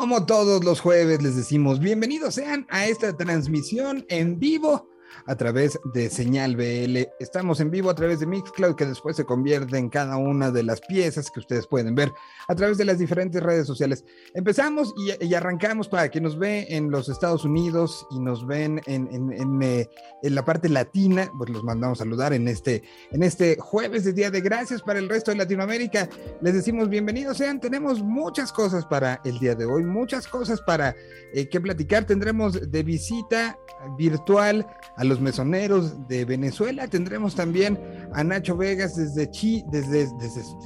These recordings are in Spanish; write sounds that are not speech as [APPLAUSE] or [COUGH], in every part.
Como todos los jueves les decimos, bienvenidos sean a esta transmisión en vivo a través de Señal BL. Estamos en vivo a través de Mixcloud, que después se convierte en cada una de las piezas que ustedes pueden ver a través de las diferentes redes sociales. Empezamos y, arrancamos para que nos ve en los Estados Unidos y nos ven en, en, eh, en, la parte latina, pues los mandamos a saludar en este, en este jueves de Día de Gracias para el resto de Latinoamérica. Les decimos bienvenidos sean, tenemos muchas cosas para el día de hoy, muchas cosas para eh, que platicar. Tendremos de visita virtual a los mesoneros de Venezuela. Tendremos también a Nacho Vegas desde, Chi, desde,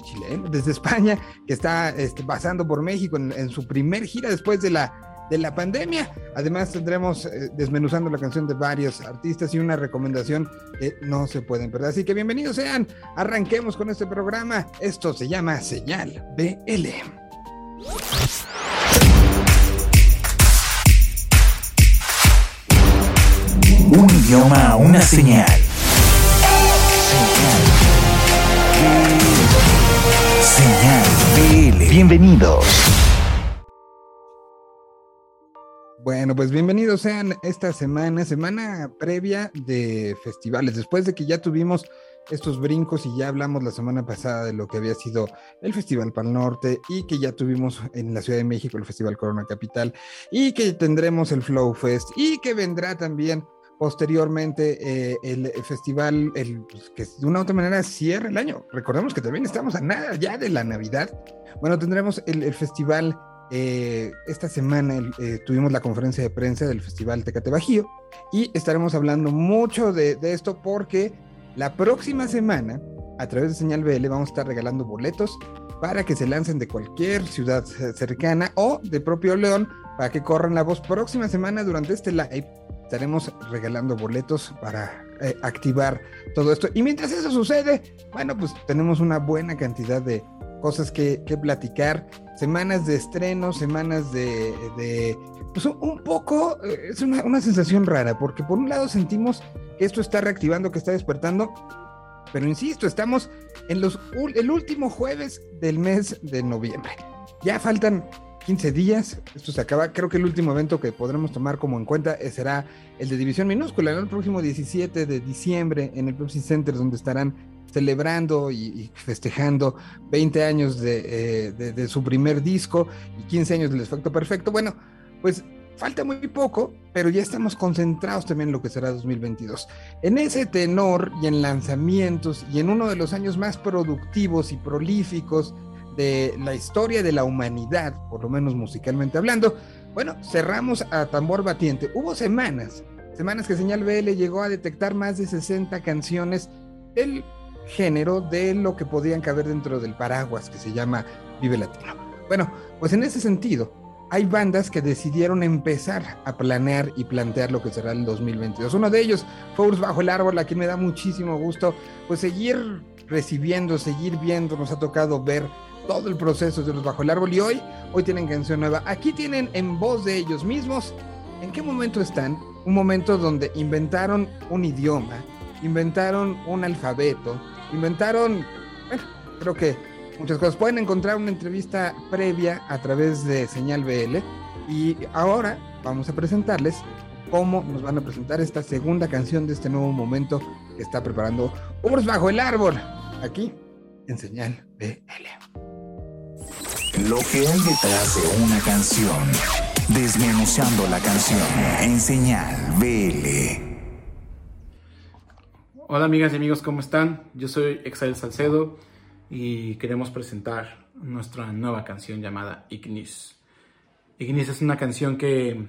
Chile, ¿eh? desde España, que está este, pasando por México en, su primer gira después de la, de la pandemia. Además tendremos eh, desmenuzando la canción de varios artistas y una recomendación que no se pueden perder. Así que bienvenidos sean, arranquemos con este programa. Esto se llama Señal BL. Un idioma, una señal. Señal. Bienvenidos. Bueno, pues bienvenidos sean esta semana, semana previa de festivales, después de que ya tuvimos estos brincos y ya hablamos la semana pasada de lo que había sido el Festival Pal Norte y que ya tuvimos en la Ciudad de México el Festival Corona Capital y que tendremos el Flow Fest y que vendrá también posteriormente eh, el, festival, el, pues, que de una u otra manera cierra el año. Recordemos que también estamos a nada ya de la Navidad. Bueno, tendremos el, festival, eh, esta semana eh, tuvimos la conferencia de prensa del Festival Tecate Bajío y estaremos hablando mucho de, de, esto porque la próxima semana, a través de Señal BL, vamos a estar regalando boletos para que se lancen de cualquier ciudad cercana o de propio León para que corran la voz próxima semana durante este live estaremos regalando boletos para eh, activar todo esto. Y mientras eso sucede, bueno, pues tenemos una buena cantidad de cosas que, platicar, semanas de estreno, semanas de, pues un poco, eh, es una, una, sensación rara, porque por un lado sentimos que esto está reactivando, que está despertando, pero insisto, estamos en los, el último jueves del mes de noviembre. Ya faltan 15 días. Esto se acaba. Creo que el último evento que podremos tomar como en cuenta eh, será el de División Minúscula, el próximo 17 de diciembre en el Pepsi Center, donde estarán celebrando y, festejando 20 años eh, de, su primer disco y 15 años del efecto perfecto. Bueno, pues falta muy poco, pero ya estamos concentrados también en lo que será 2022. En ese tenor y en lanzamientos y en uno de los años más productivos y prolíficos de la historia de la humanidad, por lo menos musicalmente hablando, bueno, cerramos a tambor batiente. Hubo semanas, semanas que Señal BL llegó a detectar más de 60 canciones del género de lo que podían caber dentro del paraguas que se llama Vive Latino. Bueno, pues en ese sentido, hay bandas que decidieron empezar a planear y plantear lo que será el 2022. Uno de ellos, Force Bajo el Árbol, a quien me da muchísimo gusto, pues seguir recibiendo, seguir viendo, nos ha tocado ver todo el proceso de los Bajo el Árbol y hoy, hoy tienen canción nueva. Aquí tienen en voz de ellos mismos, ¿en qué momento están? Un momento donde inventaron un idioma, inventaron un alfabeto, inventaron, bueno, creo que muchas cosas. Pueden encontrar una entrevista previa a través de Señal BL y ahora vamos a presentarles cómo nos van a presentar esta segunda canción de este nuevo momento que está preparando Urs Bajo el Árbol, aquí en Señal BL. Lo que hay detrás de una canción. Desmenuzando la canción en señal BL. Hola amigas y amigos, ¿cómo están? Yo soy Exael Salcedo y queremos presentar nuestra nueva canción llamada Ignis. Ignis es una canción que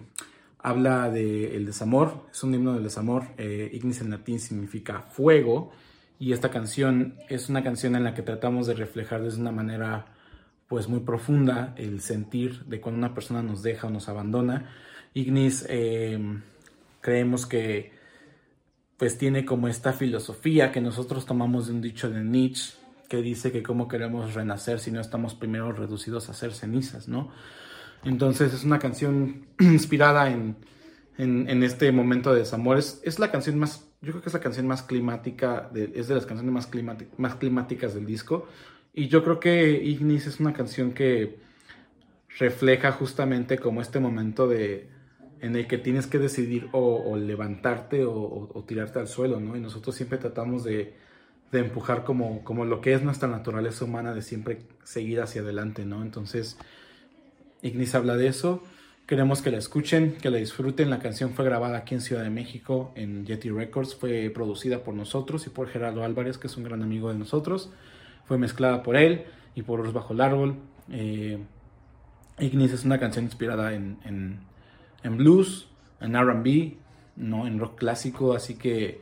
habla del desamor, es un himno del desamor. Eh, Ignis en latín significa fuego y esta canción es una canción en la que tratamos de reflejar desde una manera pues muy profunda el sentir de cuando una persona nos deja o nos abandona. Ignis eh, creemos que pues tiene como esta filosofía que nosotros tomamos de un dicho de Nietzsche que dice que cómo queremos renacer si no estamos primero reducidos a ser cenizas, ¿no? Entonces es una canción [CLEARS THROAT] inspirada en, en, este momento de desamor. Es, la canción más, yo creo que es la canción más climática, es de las canciones más, más climáticas del disco. Y yo creo que Ignis es una canción que refleja justamente como este momento de en el que tienes que decidir o, levantarte o, tirarte al suelo, ¿no? Y nosotros siempre tratamos de, de, empujar como, como lo que es nuestra naturaleza humana de siempre seguir hacia adelante, ¿no? Entonces, Ignis habla de eso. Queremos que la escuchen, que la disfruten. La canción fue grabada aquí en Ciudad de México, en Yeti Records. Fue producida por nosotros y por Gerardo Álvarez, que es un gran amigo de nosotros. Fue mezclada por él y por Urs Bajo el Árbol. Eh, Ignis es una canción inspirada en, en, blues, en RB, ¿no? en rock clásico, así que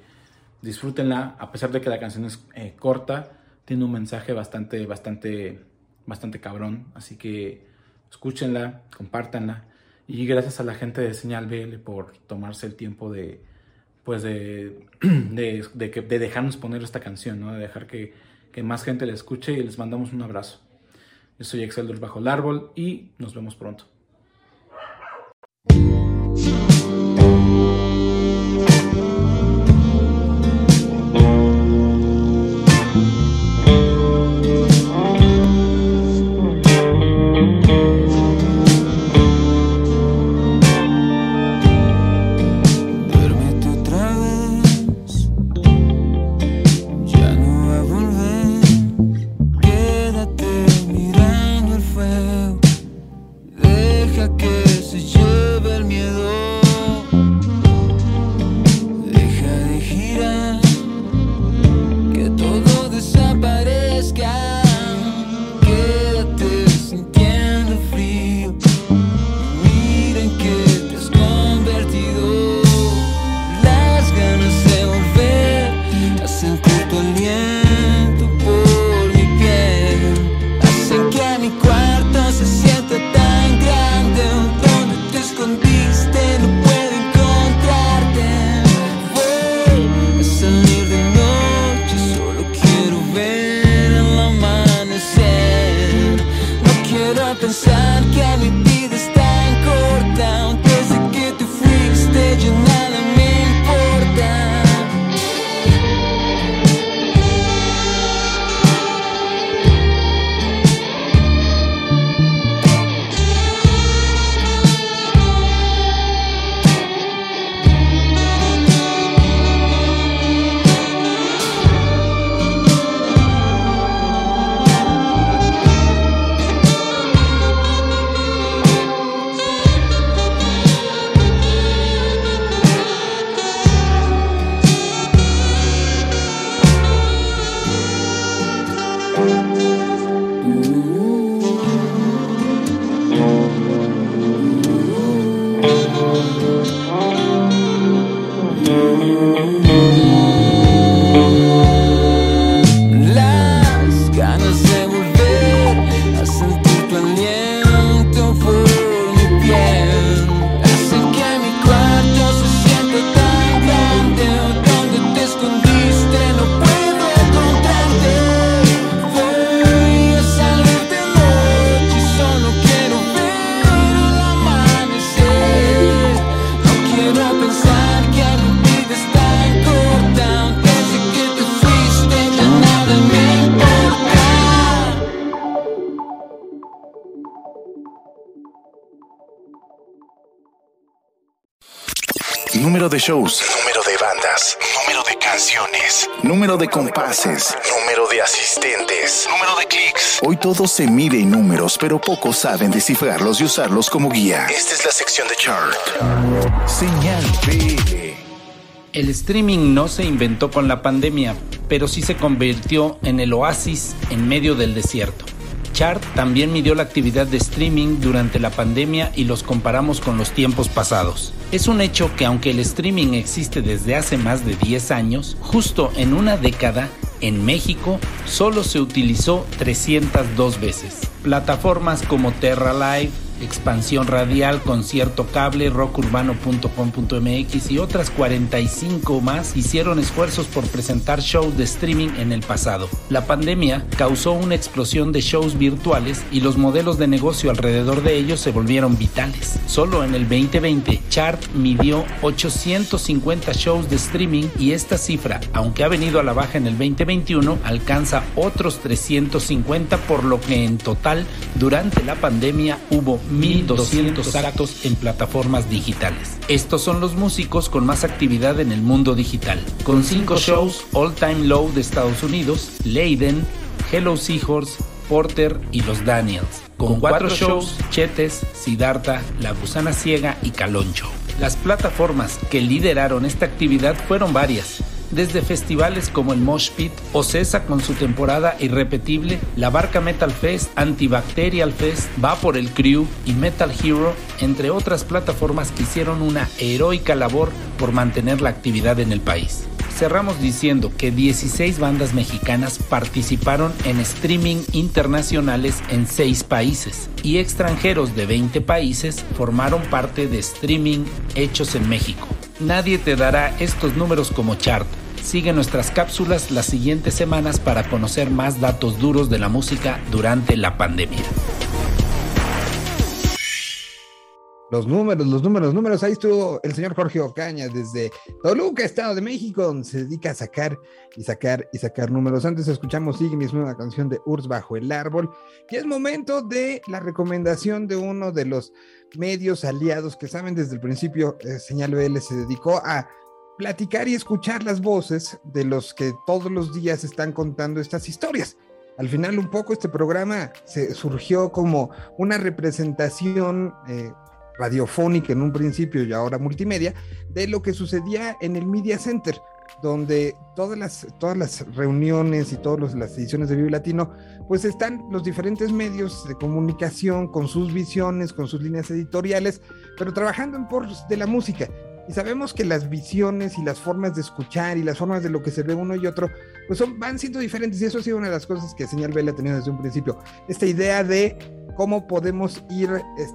disfrútenla, a pesar de que la canción es eh, corta, tiene un mensaje bastante, bastante, bastante cabrón, así que escúchenla, compártanla, y gracias a la gente de Señal BL por tomarse el tiempo de, pues de, [CLEARS THROAT] de, de, dejarnos poner esta canción, ¿no? de dejar que, que más gente la escuche y les mandamos un abrazo. Yo soy Exceldor Bajo el Árbol y nos vemos pronto. De shows, número de bandas, número de canciones, número de compases, número de asistentes, número de clics. Hoy todo se mide en números, pero pocos saben descifrarlos y usarlos como guía. Esta es la sección de chart. Señal B. El streaming no se inventó con la pandemia, pero sí se convirtió en el oasis en medio del desierto. Chart también midió la actividad de streaming durante la pandemia y los comparamos con los tiempos pasados. Es un hecho que aunque el streaming existe desde hace más de 10 años, justo en una década, en México solo se utilizó 302 veces. Plataformas como Terra Live, Expansión Radial, Concierto Cable, rockurbano.com.mx y otras 45 más hicieron esfuerzos por presentar shows de streaming en el pasado. La pandemia causó una explosión de shows virtuales y los modelos de negocio alrededor de ellos se volvieron vitales. Solo en el 2020, Chart midió 850 shows de streaming y esta cifra, aunque ha venido a la baja en el 2021, alcanza otros 350 por lo que en total durante la pandemia hubo 1.200 actos en plataformas digitales. Estos son los músicos con más actividad en el mundo digital, con 5 shows All Time Low de Estados Unidos, Leiden, Hello Seahorse, Porter y los Daniels. Con cuatro shows, Chetes, Siddhartha, La Gusana Ciega y Caloncho. Las plataformas que lideraron esta actividad fueron varias, desde festivales como el Mosh Pit, Ocesa con su temporada irrepetible, la Barca Metal Fest, Antibacterial Fest, Va por el Crew y Metal Hero, entre otras plataformas que hicieron una heroica labor por mantener la actividad en el país. Cerramos diciendo que 16 bandas mexicanas participaron en streaming internacionales en 6 países y extranjeros de 20 países formaron parte de streaming hechos en México. Nadie te dará estos números como chart. Sigue nuestras cápsulas las siguientes semanas para conocer más datos duros de la música durante la pandemia. Los números, los números, los números. Ahí estuvo el señor Jorge Ocaña desde Toluca, Estado de México, donde se dedica a sacar y sacar y sacar números. Antes escuchamos Ignis, nueva canción de Urs bajo el árbol. Y es momento de la recomendación de uno de los medios aliados que saben desde el principio, eh, Señal BL se dedicó a platicar y escuchar las voces de los que todos los días están contando estas historias. Al final un poco este programa se surgió como una representación eh, radiofónica en un principio y ahora multimedia, de lo que sucedía en el Media Center, donde todas las, todas las reuniones y todas las ediciones de Vivo Latino, pues están los diferentes medios de comunicación con sus visiones, con sus líneas editoriales, pero trabajando en por de la música. Y sabemos que las visiones y las formas de escuchar y las formas de lo que se ve uno y otro, pues son, van siendo diferentes. Y eso ha sido una de las cosas que Señal Vela ha tenido desde un principio. Esta idea de cómo podemos ir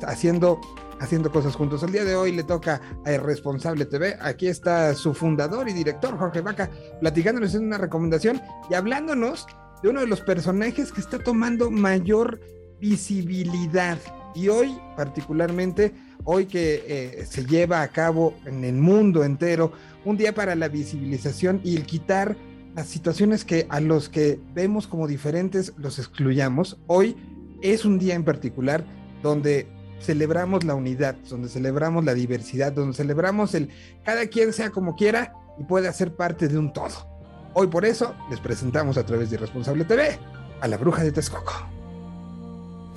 haciendo haciendo cosas juntos. El día de hoy le toca a Irresponsable TV. Aquí está su fundador y director, Jorge Vaca, platicándonos en una recomendación y hablándonos de uno de los personajes que está tomando mayor visibilidad. Y hoy, particularmente, hoy que eh, se lleva a cabo en el mundo entero un día para la visibilización y el quitar las situaciones que a los que vemos como diferentes los excluyamos. Hoy es un día en particular donde celebramos la unidad, donde celebramos la diversidad, donde celebramos el cada quien sea como quiera y puede hacer parte de un todo. Hoy por eso les presentamos a través de Irresponsable TV a la bruja de Texcoco.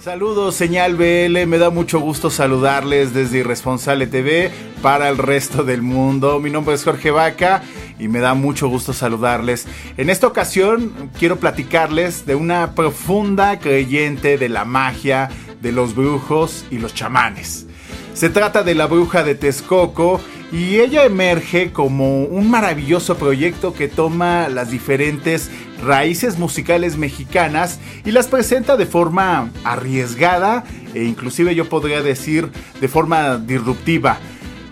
Saludos, señal BL, me da mucho gusto saludarles desde Irresponsable TV para el resto del mundo. Mi nombre es Jorge Vaca y me da mucho gusto saludarles. En esta ocasión quiero platicarles de una profunda creyente de la magia, de los brujos y los chamanes. Se trata de la bruja de Texcoco y ella emerge como un maravilloso proyecto que toma las diferentes raíces musicales mexicanas y las presenta de forma arriesgada e inclusive yo podría decir de forma disruptiva.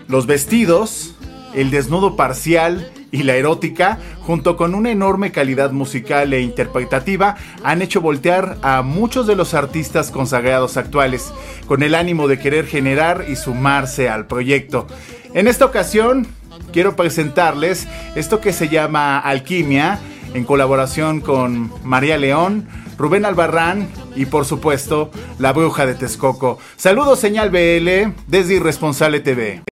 Los vestidos, el desnudo parcial y la erótica, junto con una enorme calidad musical e interpretativa, han hecho voltear a muchos de los artistas consagrados actuales, con el ánimo de querer generar y sumarse al proyecto. En esta ocasión, quiero presentarles esto que se llama Alquimia, en colaboración con María León, Rubén Albarrán y por supuesto la bruja de Texcoco. Saludos señal BL desde Irresponsable TV.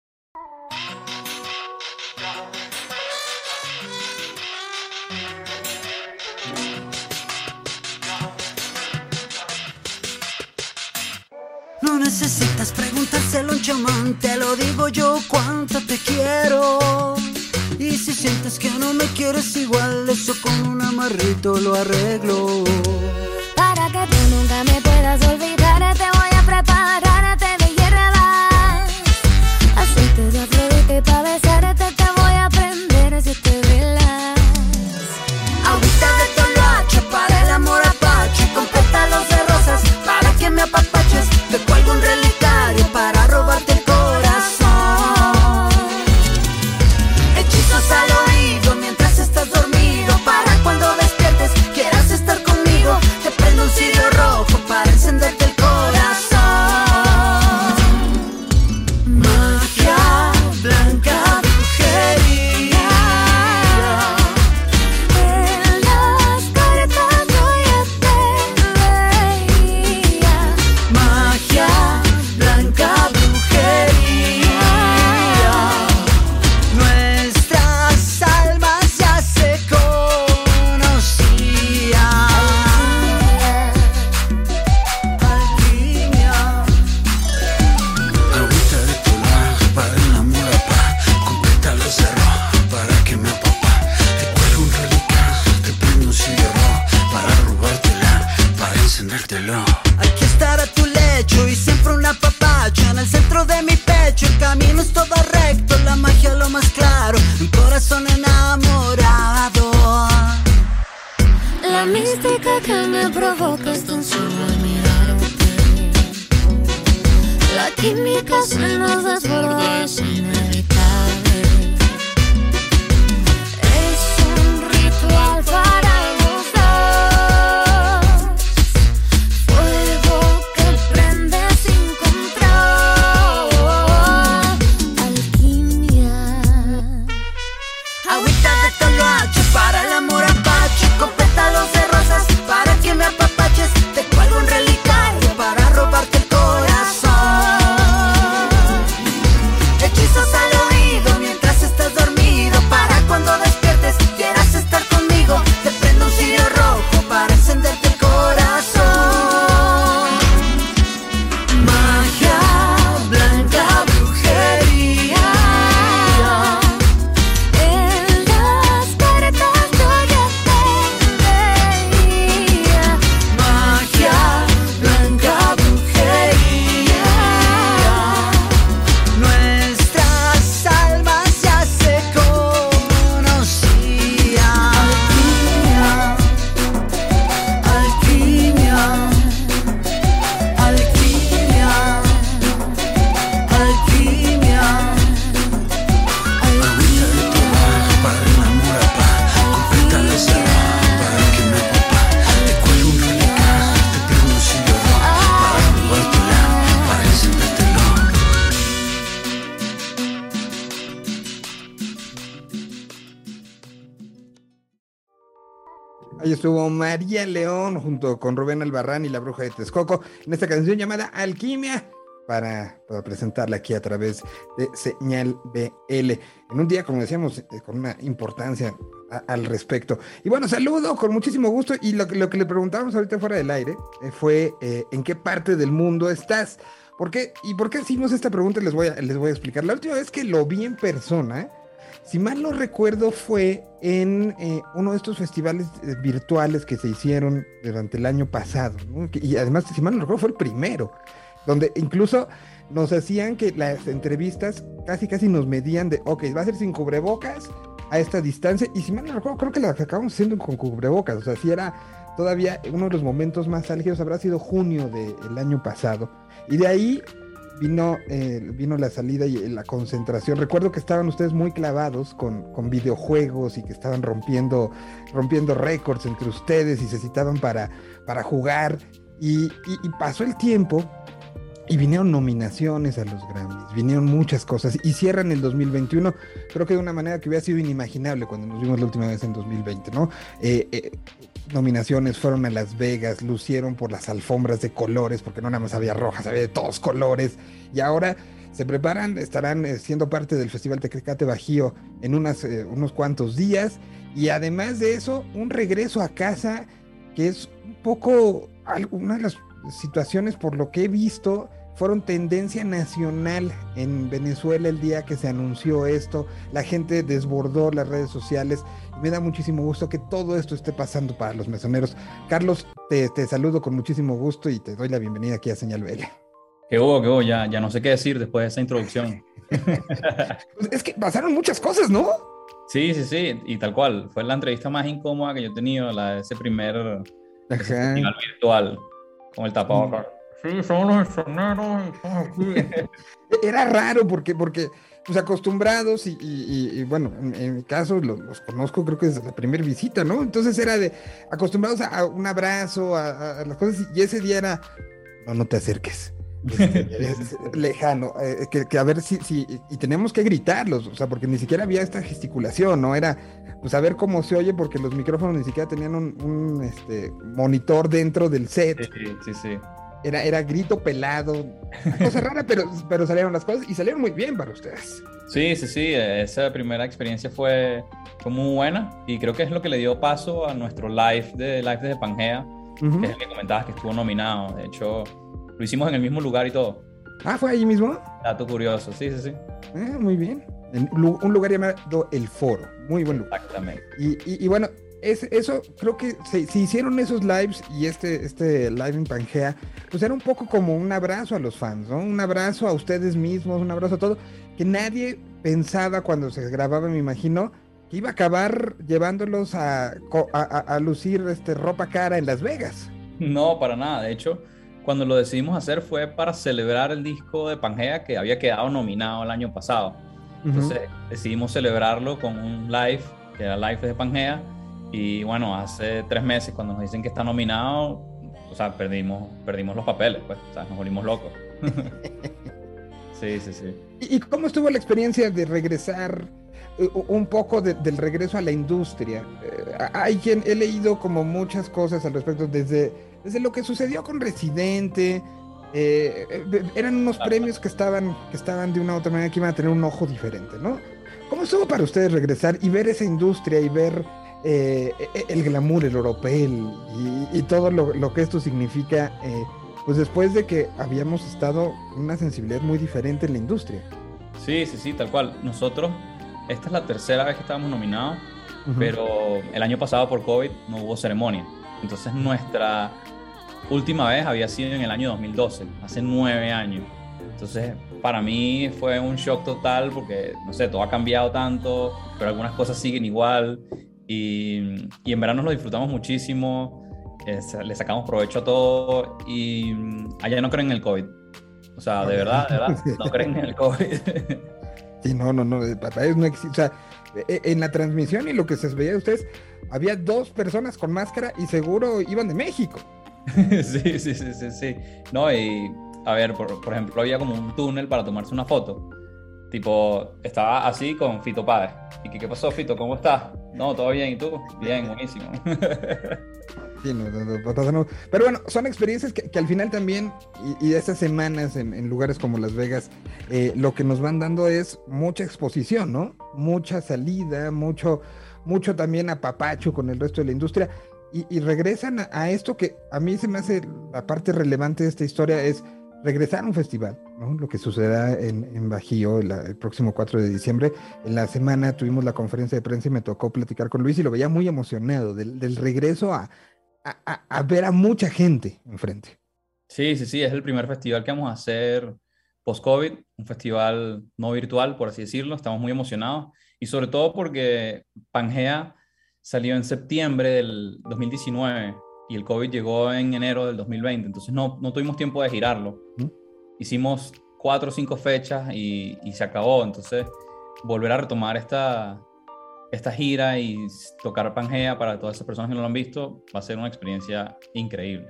María León junto con Rubén Albarrán y la bruja de Texcoco en esta canción llamada Alquimia para, presentarla aquí a través de Señal BL. En un día, como decíamos, eh, con una importancia al respecto. Y bueno, saludo con muchísimo gusto. Y lo, lo que le preguntábamos ahorita fuera del aire eh, fue eh, ¿en qué parte del mundo estás? ¿Por qué? ¿Y por qué hicimos esta pregunta? Les voy a, les voy a explicar. La última vez que lo vi en persona, si mal no recuerdo, fue en eh, uno de estos festivales eh, virtuales que se hicieron durante el año pasado. Y además, si mal no recuerdo, fue el primero, donde incluso nos hacían que las entrevistas casi casi nos medían de, ok, va a ser sin cubrebocas a esta distancia. Y si mal no recuerdo, creo que las acabamos haciendo con cubrebocas. O sea, si era todavía uno de los momentos más álgidos, habrá sido junio del año pasado. Y de ahí vino, eh, vino la salida y la concentración. Recuerdo que estaban ustedes muy clavados con, con videojuegos y que estaban rompiendo, rompiendo récords entre ustedes y se citaban para, para jugar. Y pasó el tiempo y vinieron nominaciones a los Grammys, vinieron muchas cosas y cierran el 2021, creo que de una manera que hubiera sido inimaginable cuando nos vimos la última vez en 2020, ¿no? Eh, eh, nominaciones fueron a Las Vegas, lucieron por las alfombras de colores, porque no nada más había rojas, había de todos colores, y ahora se preparan, estarán eh, siendo parte del Festival Tecate Bajío en unas, eh, unos cuantos días, y además de eso, un regreso a casa que es un poco una de las situaciones por lo que he visto fueron tendencia nacional en Venezuela el día que se anunció esto. La gente desbordó las redes sociales me da muchísimo gusto que todo esto esté pasando para los mesoneros. Carlos, te, te saludo con muchísimo gusto y te doy la bienvenida aquí a Señal Vega. Que hubo, que hubo, ya, ya no sé qué decir después de esa introducción. [LAUGHS] Pues es que pasaron muchas cosas, ¿no? Sí, sí, sí, y tal cual. Fue la entrevista más incómoda que yo he tenido, la de ese primer ese virtual con el tapabocas. Sí, somos los aquí. [LAUGHS] Era raro porque, porque pues acostumbrados y, y- y- y, bueno, en, en mi caso lo- los, conozco creo que desde la primera visita, ¿no? Entonces era de acostumbrados a, a un abrazo, a, las cosas y ese día era, no, no te acerques. Este, [LAUGHS] es lejano, eh, que, que a ver si, si, y tenemos que gritarlos, o sea, porque ni siquiera había esta gesticulación, ¿no? Era, pues a ver cómo se oye, porque los micrófonos ni siquiera tenían un, un, este, monitor dentro del set. Sí, sí, sí. Era, era grito pelado, cosa [LAUGHS] rara, pero, pero salieron las cosas y salieron muy bien para ustedes. Sí, sí, sí, esa primera experiencia fue, fue muy buena y creo que es lo que le dio paso a nuestro live de live desde Pangea, Ujú. que es el que comentabas que estuvo nominado. De hecho, lo hicimos en el mismo lugar y todo. Ah, fue ahí mismo. Dato curioso, sí, sí, sí, Ah, muy bien. En un lugar llamado El Foro. Muy buen lugar. exactamente. Y, y- y bueno, es, eso creo que se, se hicieron esos lives y este, este live en Pangea, pues era un poco como un abrazo a los fans, ¿no? Un abrazo a ustedes mismos, un abrazo a todo, que nadie pensaba cuando se grababa, me imagino, que iba a acabar llevándolos a, co- a, a- a lucir este, ropa cara en Las Vegas. No, para nada. De hecho, cuando lo decidimos hacer fue para celebrar el disco de Pangea que había quedado nominado el año pasado. Entonces decidimos celebrarlo con un live, que era live de Pangea. Y bueno, hace tres meses cuando nos dicen que está nominado, o sea, perdimos, perdimos los papeles, pues, o sea, nos volvimos locos. [LAUGHS] sí, sí, sí. ¿Y cómo estuvo la experiencia de regresar eh, un poco de- del regreso a la industria? Eh, hay quien he leído como muchas cosas al respecto desde, desde lo que sucedió con Residente. eh, eh, eran unos premios que estaban, que estaban de una u otra manera que iban a tener un ojo diferente, ¿no? ¿Cómo estuvo para ustedes regresar y ver esa industria y ver eh, el glamour, el oropel y, y todo lo, lo que esto significa? eh, pues después de que habíamos estado una sensibilidad muy diferente en la industria. Sí, sí, sí, tal cual. Nosotros, esta es la tercera vez que estábamos nominados, Ujú. pero el año pasado por COVID no hubo ceremonia. Entonces nuestra última vez había sido en el año 2012, hace nueve años. Entonces para mí fue un shock total porque, no sé, todo ha cambiado tanto, pero algunas cosas siguen igual. Y, y en verano lo disfrutamos muchísimo, eh, le sacamos provecho a todo y mm, allá no creen en el COVID. O sea, de verdad, de verdad, [LAUGHS] no creen en el COVID. Sí, no, no, no, eh, ellos no existe. O sea, eh, en la transmisión y lo que se veía de ustedes, había dos personas con máscara y seguro iban de México. [LAUGHS] Sí, sí, sí, sí, sí. No, y a ver, por, por ejemplo, había como un túnel para tomarse una foto. Tipo, estaba así con Fito Páez. ¿Y qué, qué pasó, Fito? ¿Cómo estás? No, todo bien, ¿y tú? Bien, buenísimo. Sí, no, no, no. Pero bueno, son experiencias que, que al final también, y, y estas semanas en, en lugares como Las Vegas, eh, lo que nos van dando es mucha exposición, ¿no? Mucha salida, mucho, mucho también apapacho con el resto de la industria. Y, y regresan a, a esto que a mí se me hace la parte relevante de esta historia es regresar a un festival, ¿no? Lo que sucederá en, en Bajío la- el próximo 4 de diciembre. En la semana tuvimos la conferencia de prensa y me tocó platicar con Luis y lo veía muy emocionado del, del regreso a, a, a- a ver a mucha gente enfrente. Sí, sí, sí, es el primer festival que vamos a hacer post-COVID, un festival no virtual, por así decirlo. Estamos muy emocionados y sobre todo porque Pangea salió en septiembre del 2019 y el COVID llegó en enero del 2020, entonces no, no tuvimos tiempo de girarlo. Ujú. Hicimos cuatro o cinco fechas y, y se acabó, entonces volver a retomar esta, esta gira y tocar Pangea para todas esas personas que no lo han visto va a ser una experiencia increíble.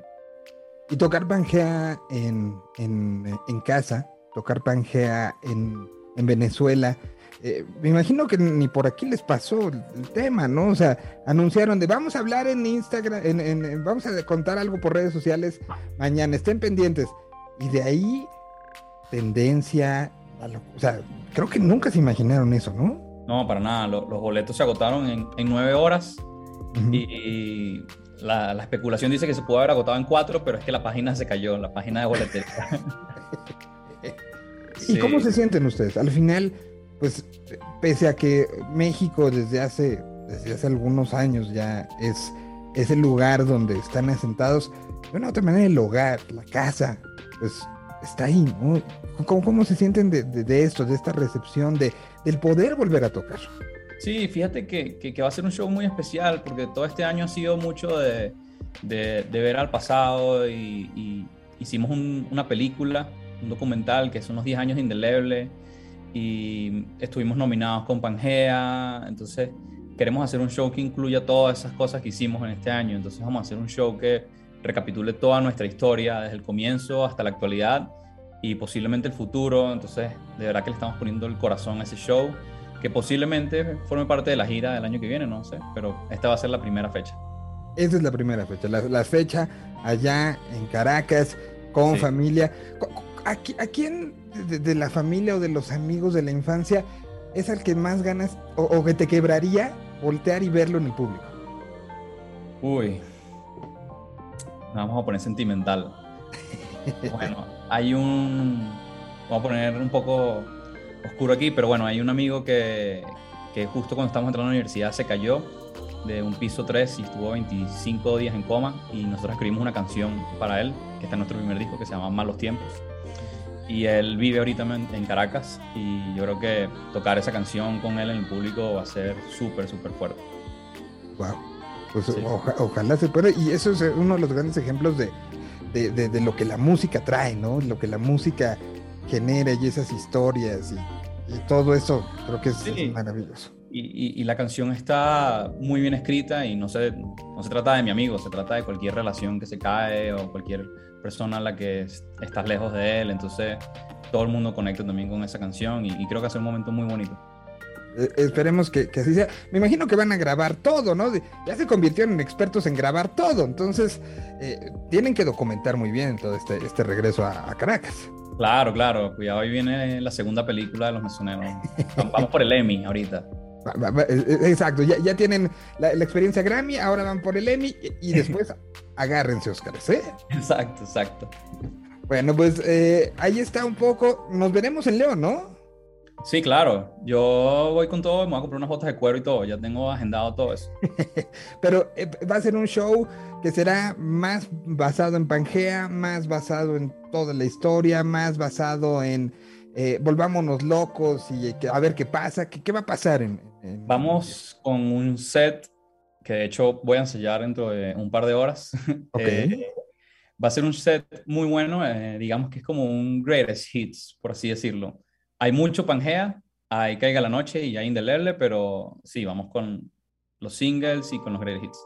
Y tocar Pangea en, en, en casa, tocar Pangea en, en Venezuela. eh, me imagino que ni por aquí les pasó el, el tema, ¿no? O sea, anunciaron de vamos a hablar en Instagram, en, en- en- vamos a contar algo por redes sociales mañana, estén pendientes. Y de ahí, tendencia, a lo- o sea, creo que nunca se imaginaron eso, ¿no? No, para nada. Lo- los boletos se agotaron en, en nueve horas y la, la especulación dice que se pudo haber agotado en cuatro, pero es que la página se cayó, la página de boletería. [LAUGHS] ¿Y Sí. cómo se sienten ustedes? Al final, pues, pese a que México desde hace, desde hace algunos años ya es, es el lugar donde están asentados, de una otra manera el hogar, la casa, pues está ahí, ¿no? ¿Cómo, se sienten de, esto, de esta recepción, de, del poder volver a tocar? Sí, fíjate que, va a ser un show muy especial porque todo este año ha sido mucho de, ver al pasado y, hicimos un- una película, un documental que son unos 10 años de Indeleble y estuvimos nominados con Pangea, entonces queremos hacer un show que incluya todas esas cosas que hicimos en este año, entonces vamos a hacer un show que recapitule toda nuestra historia desde el comienzo hasta la actualidad y posiblemente el futuro, entonces de verdad que le estamos poniendo el corazón a ese show que posiblemente forme parte de la gira del año que viene, no sé, pero esta va a ser la primera fecha. Esa es la primera fecha, la, la fecha allá en Caracas, con Sí. familia. ¿A, a quién de, de la familia o de los amigos de la infancia es el que más ganas o, o que te quebraría voltear y verlo en el público? Uy, nos vamos a poner sentimental. [LAUGHS] Bueno, hay un, vamos a poner un poco oscuro aquí, pero bueno, hay un amigo que, que justo cuando estábamos entrando a la universidad se cayó de un piso 3 y estuvo 25 días en coma y nosotros escribimos una canción para él, que está en nuestro primer disco, que se llama Malos Tiempos. Y él vive ahorita en, en Caracas y yo creo que tocar esa canción con él en el público va a ser súper, súper fuerte. Wow. Pues Sí. oja- ojalá se pueda. Y eso es uno de los grandes ejemplos de, de- de- de lo que la música trae, ¿no? Lo que la música genera y esas historias y, y todo eso, creo que es, Sí. es maravilloso. Y, y- y la canción está muy bien escrita y no se, no se trata de mi amigo, se trata de cualquier relación que se cae o cualquier persona a la que es- estás lejos de él. Entonces todo el mundo conecta también con esa canción y, y creo que hace un momento muy bonito. Eh, esperemos que, que así sea. Me imagino que van a grabar todo, ¿no? De- ya se convirtieron en expertos en grabar todo, entonces eh, tienen que documentar muy bien todo este, este regreso a, a Caracas. Claro, claro, cuidado, ahí viene la segunda película de Los Mesoneros. Vamos por el Emmy ahorita. Exacto, ya, ya tienen la, la experiencia Grammy, ahora van por el Emmy y, y [LAUGHS] después agárrense, Óscares, ¿eh? Exacto, exacto. Bueno, pues eh, ahí está un poco. Nos veremos en León, ¿no? Sí, claro, yo voy con todo, me voy a comprar unas botas de cuero y todo, ya tengo agendado todo eso. [LAUGHS] Pero eh, va a ser un show que será más basado en Pangea, más basado en toda la historia, más basado en eh, volvámonos locos y eh, a ver qué pasa. ¿Qué, qué va a pasar? En, en- Vamos con un set que de hecho voy a ensayar dentro de un par de horas. [LAUGHS] Eh, va a ser un set muy bueno, digamos que es como un greatest hits, por así decirlo. Hay mucho Pangea, hay Caiga la Noche y hay Indeleble, pero sí, vamos con los singles y con los greatest hits.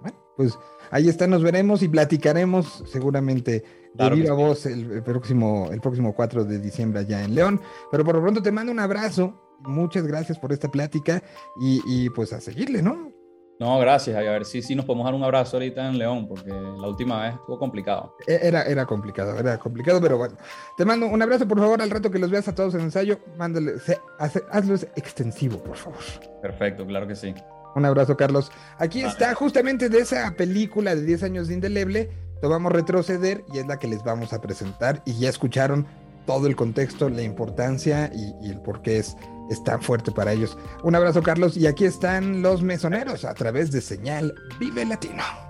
Bueno, pues ahí está, nos veremos y platicaremos seguramente de Claro que viva sí. voz el, el próximo, el próximo 4 de diciembre allá en León. Pero por lo pronto te mando un abrazo. Muchas gracias por esta plática y, y pues a seguirle, ¿no? No, gracias. A ver si sí, nos podemos dar un abrazo ahorita en León, porque la última vez estuvo complicado. E- Era, era complicado, era complicado, pero bueno. Te mando un abrazo, por favor, al rato que los veas a todos en ensayo, mándale, hace- hazlo extensivo, por favor. Perfecto, claro que sí. Un abrazo, Carlos. Aquí Vale. está, justamente de esa película de 10 años de Indeleble, tomamos retroceder y es la que les vamos a presentar y ya escucharon todo el contexto, la importancia y, y el por qué es, es tan fuerte para ellos. Un abrazo, Carlos, y aquí están los mesoneros a través de señal Vive Latino.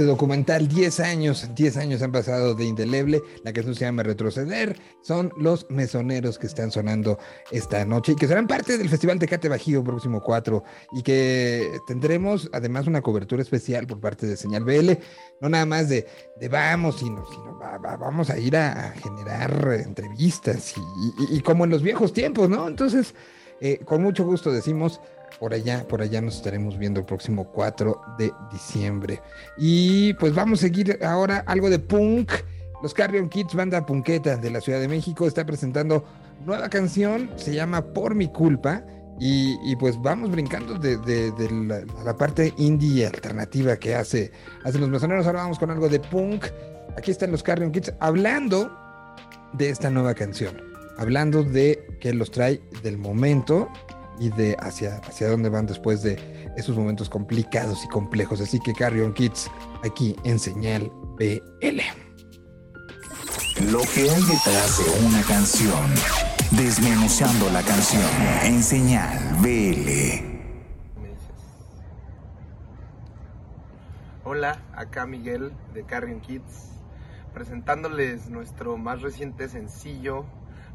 Este documental, 10 años, 10 años han pasado de indeleble, la canción se llama Retroceder, son los mesoneros que están sonando esta noche y que serán parte del Festival Tecate Bajío próximo 4 y que tendremos además una cobertura especial por parte de Señal BL, no nada más de, de vamos, sino, sino va- va- vamos a ir a, generar entrevistas y como en los viejos tiempos, ¿no? Entonces, eh, con mucho gusto decimos, por allá, por allá nos estaremos viendo el próximo 4 de diciembre. Y pues vamos a seguir ahora algo de punk. Los Carrion Kids, banda punketa de la Ciudad de México, está presentando nueva canción, se llama Por mi culpa. Y, pues vamos brincando de, la parte indie alternativa que hace, hacen los mesoneros. Ahora vamos con algo de punk. Aquí están los Carrion Kids hablando de esta nueva canción. Hablando de que los trae del momento y de hacia, hacia dónde van después de esos momentos complicados y complejos. Así que Carrion Kids aquí en señal BL. Lo que hay detrás de una canción. Desmenuzando la canción en señal BL. Hola, acá Miguel de Carrion Kids, presentándoles nuestro más reciente sencillo,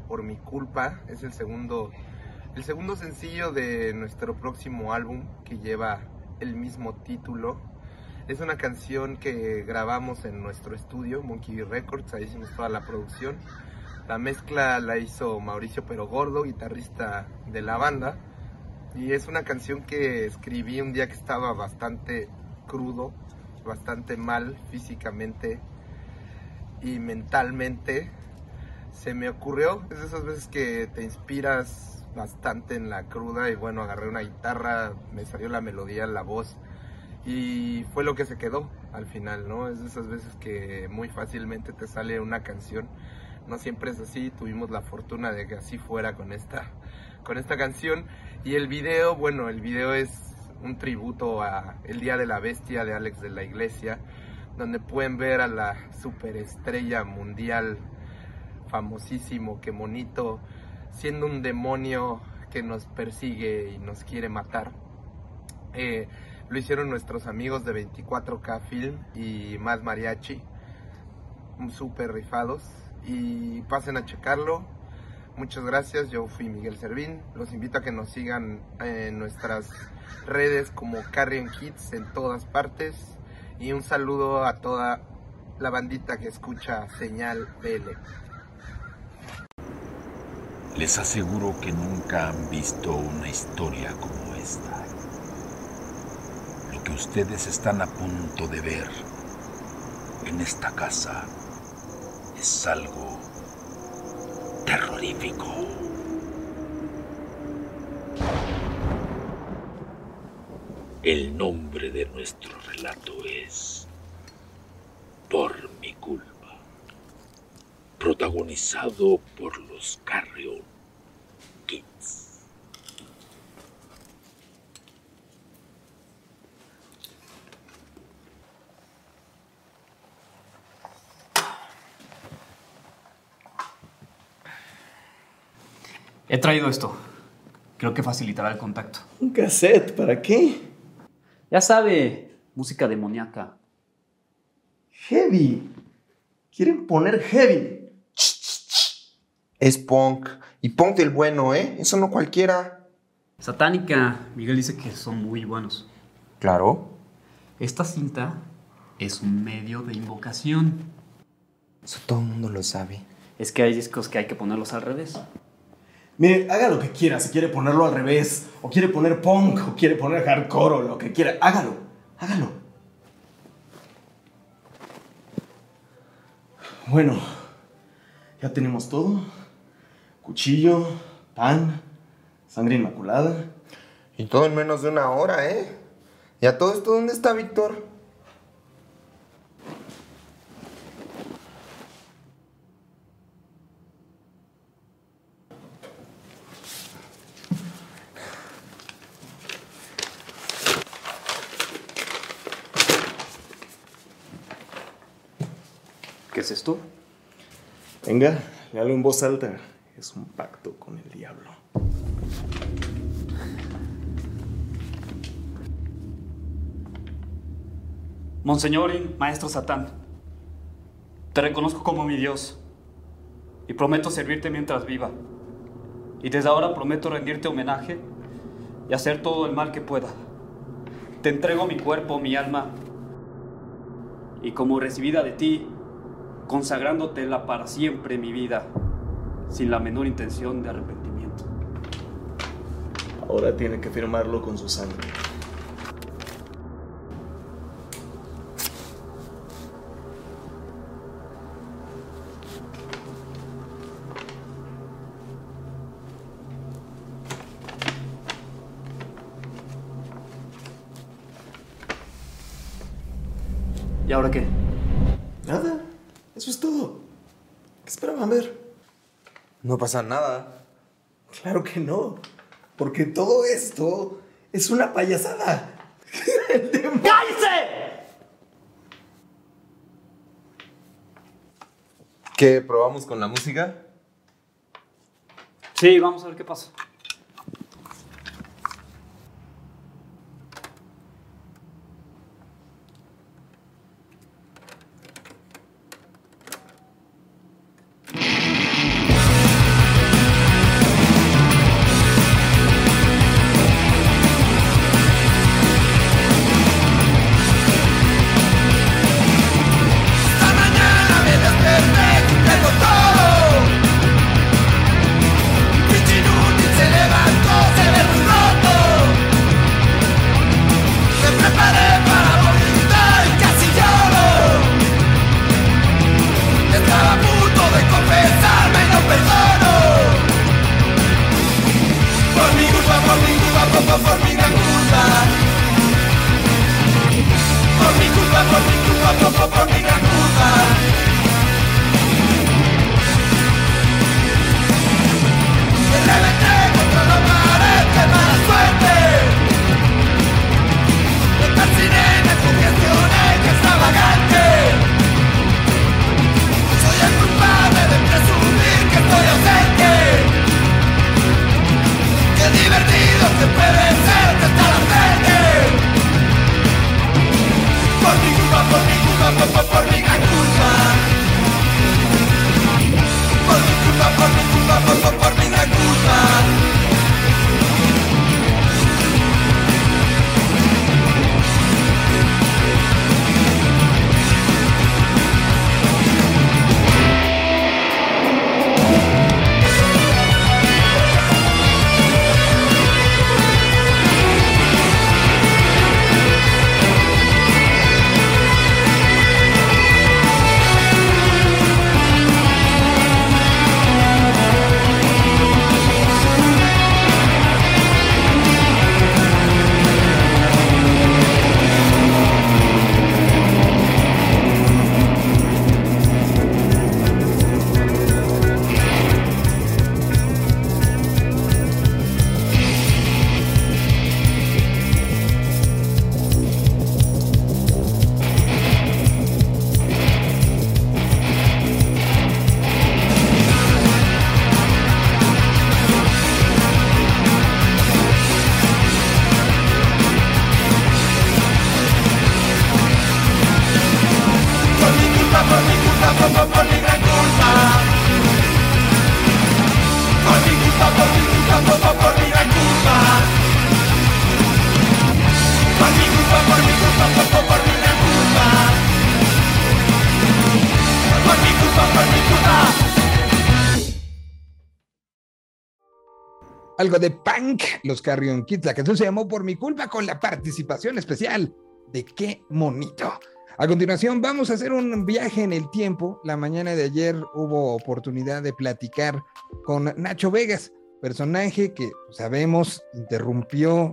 Por mi culpa, es el segundo, el segundo sencillo de nuestro próximo álbum que lleva el mismo título. Es una canción que grabamos en nuestro estudio, Monkey Records, ahí hicimos toda la producción. La mezcla la hizo Mauricio Pero Gordo, guitarrista de la banda. Y es una canción que escribí un día que estaba bastante crudo, bastante mal físicamente y mentalmente. Se me ocurrió, es de esas veces que te inspiras bastante en la cruda y bueno, agarré una guitarra, me salió la melodía, la voz y fue lo que se quedó al final, ¿no? Es de esas veces que muy fácilmente te sale una canción. No siempre es así, tuvimos la fortuna de que así fuera con esta, con esta canción. Y el video, bueno, el video es un tributo a El Día de la Bestia de Alex de la Iglesia, donde pueden ver a la superestrella mundial, famosísimo, que monito, siendo un demonio que nos persigue y nos quiere matar. Eh, lo hicieron nuestros amigos de 24K Film y Más Mariachi, súper rifados. Y pasen a checarlo. Muchas gracias, yo fui Miguel Servín. Los invito a que nos sigan en nuestras redes como Carrion Kids en todas partes. Y un saludo a toda la bandita que escucha Señal BL. Les aseguro que nunca han visto una historia como esta. Lo que ustedes están a punto de ver en esta casa es algo terrorífico. El nombre de nuestro relato es Por mi culpa protagonizado por los Carrion Kids. He traído esto. Creo que facilitará el contacto. ¿Un cassette? ¿Para qué? Ya sabe, música demoníaca. Heavy. Quieren poner heavy. Es punk. Y punk del bueno, ¿eh? Eso no cualquiera. Satánica. Miguel dice que son muy buenos. Claro. Esta cinta es un medio de invocación. Eso todo el mundo lo sabe. Es que hay discos que hay que ponerlos al revés. Mire, haga lo que quiera. Si quiere ponerlo al revés, o quiere poner punk, o quiere poner hardcore, o lo que quiera. Hágalo. Hágalo. Bueno, ya tenemos todo. Cuchillo, pan, sangre inmaculada. Y todo en menos de una hora, ¿eh? ¿Y a todo esto dónde está Víctor? ¿Qué es esto? Venga, léalo en voz alta. Es un pacto con el diablo. Monseñorin, Maestro Satán, te reconozco como mi Dios y prometo servirte mientras viva. Y desde ahora prometo rendirte homenaje y hacer todo el mal que pueda. Te entrego mi cuerpo, mi alma, y como recibida de ti, consagrándotela para siempre mi vida, sin la menor intención de arrepentimiento. Ahora tiene que firmarlo con su sangre. No pasa nada. Claro que no, porque todo esto es una payasada. [LAUGHS] ¡Cállese! ¿Qué? ¿Probamos con la música? Sí, vamos a ver qué pasa. Algo de punk, los Carrion Kids. La canción se llamó Por mi culpa con la participación especial de Qué Monito. A continuación vamos a hacer un viaje en el tiempo. La mañana de ayer hubo oportunidad de platicar con Nacho Vegas, personaje que sabemos interrumpió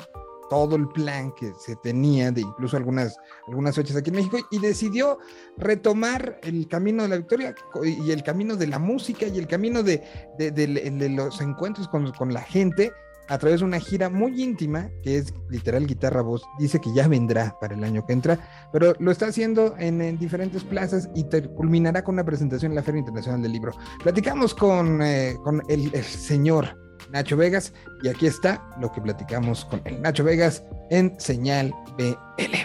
todo el plan que se tenía de incluso algunas, algunas fechas aquí en México y decidió retomar el camino de la victoria y el camino de la música y el camino de, de- los encuentros con, con la gente a través de una gira muy íntima que es literal guitarra voz. Dice que ya vendrá para el año que entra, pero lo está haciendo en, en diferentes plazas y culminará con una presentación en la Feria Internacional del Libro. Platicamos con, eh, con el señor Nacho Vegas y aquí está lo que platicamos con el Nacho Vegas en Señal BL.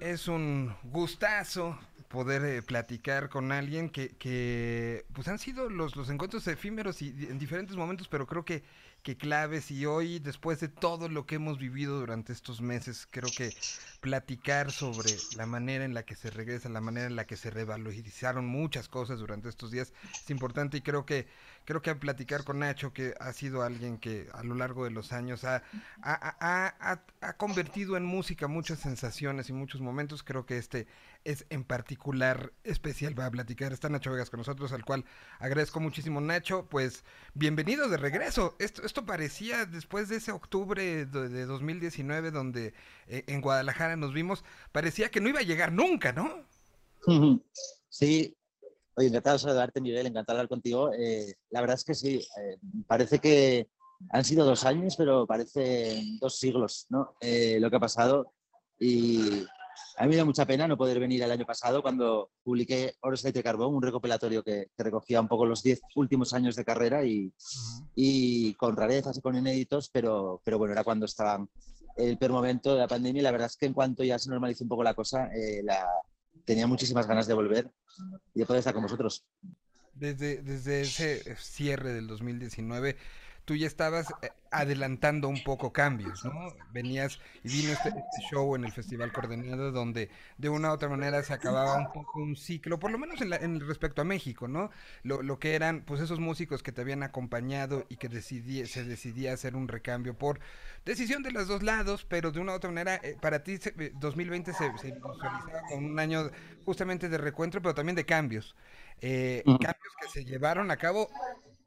es un gustazo poder eh, platicar con alguien que, que, pues han sido los, los encuentros efímeros y en diferentes momentos, pero creo que, que claves y hoy, después de todo lo que hemos vivido durante estos meses, creo que platicar sobre la manera en la que se regresa, la manera en la que se revalorizaron muchas cosas durante estos días es importante y creo que creo que al platicar con Nacho, que ha sido alguien que a lo largo de los años ha, ha- ha- ha convertido en música muchas sensaciones y muchos momentos, creo que este es en particular especial para platicar. Está Nacho Vegas con nosotros, al cual agradezco muchísimo. Nacho, pues bienvenido de regreso. Esto, esto parecía después de ese octubre de, de 2019 donde eh, en Guadalajara nos vimos, parecía que no iba a llegar nunca, ¿no? [LAUGHS] Sí, oye, encantado de saludarte, Miguel, encantado de hablar contigo. Eh, la verdad es que sí, eh, parece que han sido dos años, pero parece dos siglos, ¿no? Lo que ha pasado. Y a mí me da mucha pena no poder venir el año pasado cuando publiqué Oro, Aceite y Carbón, un recopilatorio que, que recogía un poco los diez últimos años de carrera y, y con rarezas y con inéditos, pero, pero bueno, era cuando estaban el peor momento de la pandemia y la verdad es que en cuanto ya se normalizó un poco la cosa, eh, la, tenía muchísimas ganas de volver y de poder estar con vosotros. Desde, desde ese cierre del 2019, tú ya estabas eh, adelantando un poco cambios, ¿no? Venías y vino este, este show en el Festival Coordenado donde de una u otra manera se acababa un poco un ciclo, por lo menos en, la- en respecto a México, ¿no? Lo, lo que eran pues esos músicos que te habían acompañado y que decidí, se decidía hacer un recambio por decisión de los dos lados, pero de una u otra manera eh, para ti se- eh, 2020 se, se visualizaba como un año justamente de recuentro, pero también de cambios. Eh, cambios que se llevaron a cabo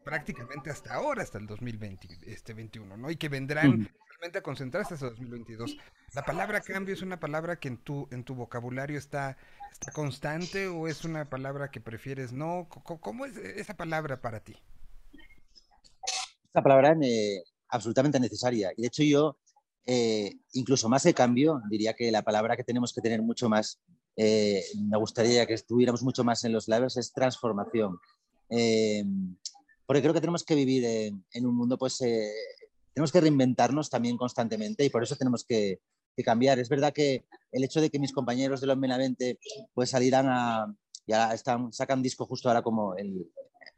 prácticamente hasta ahora, hasta el 2020, este 21, ¿no? Y que vendrán realmente a concentrarse hasta 2022. ¿La palabra cambio es una palabra que en tu, en tu vocabulario está, está constante o es una palabra que prefieres no? ¿Cómo es esa palabra para ti? Esta palabra es absolutamente necesaria. Y de hecho yo, eh, incluso más de cambio, diría que la palabra que tenemos que tener mucho más, eh, me gustaría que estuviéramos mucho más en los labios, es transformación. Eh, porque creo que tenemos que vivir en, en un mundo, pues eh, tenemos que reinventarnos también constantemente y por eso tenemos que, que cambiar. Es verdad que el hecho de que mis compañeros de los Benavente pues salieran a, ya están, sacan disco justo ahora como el,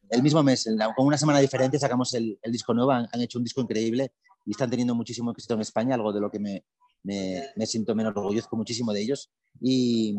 el mismo mes, con una semana diferente, sacamos el, el disco nuevo, han, han hecho un disco increíble y están teniendo muchísimo éxito en España, algo de lo que me, me, me siento menos orgulloso muchísimo de ellos. Y,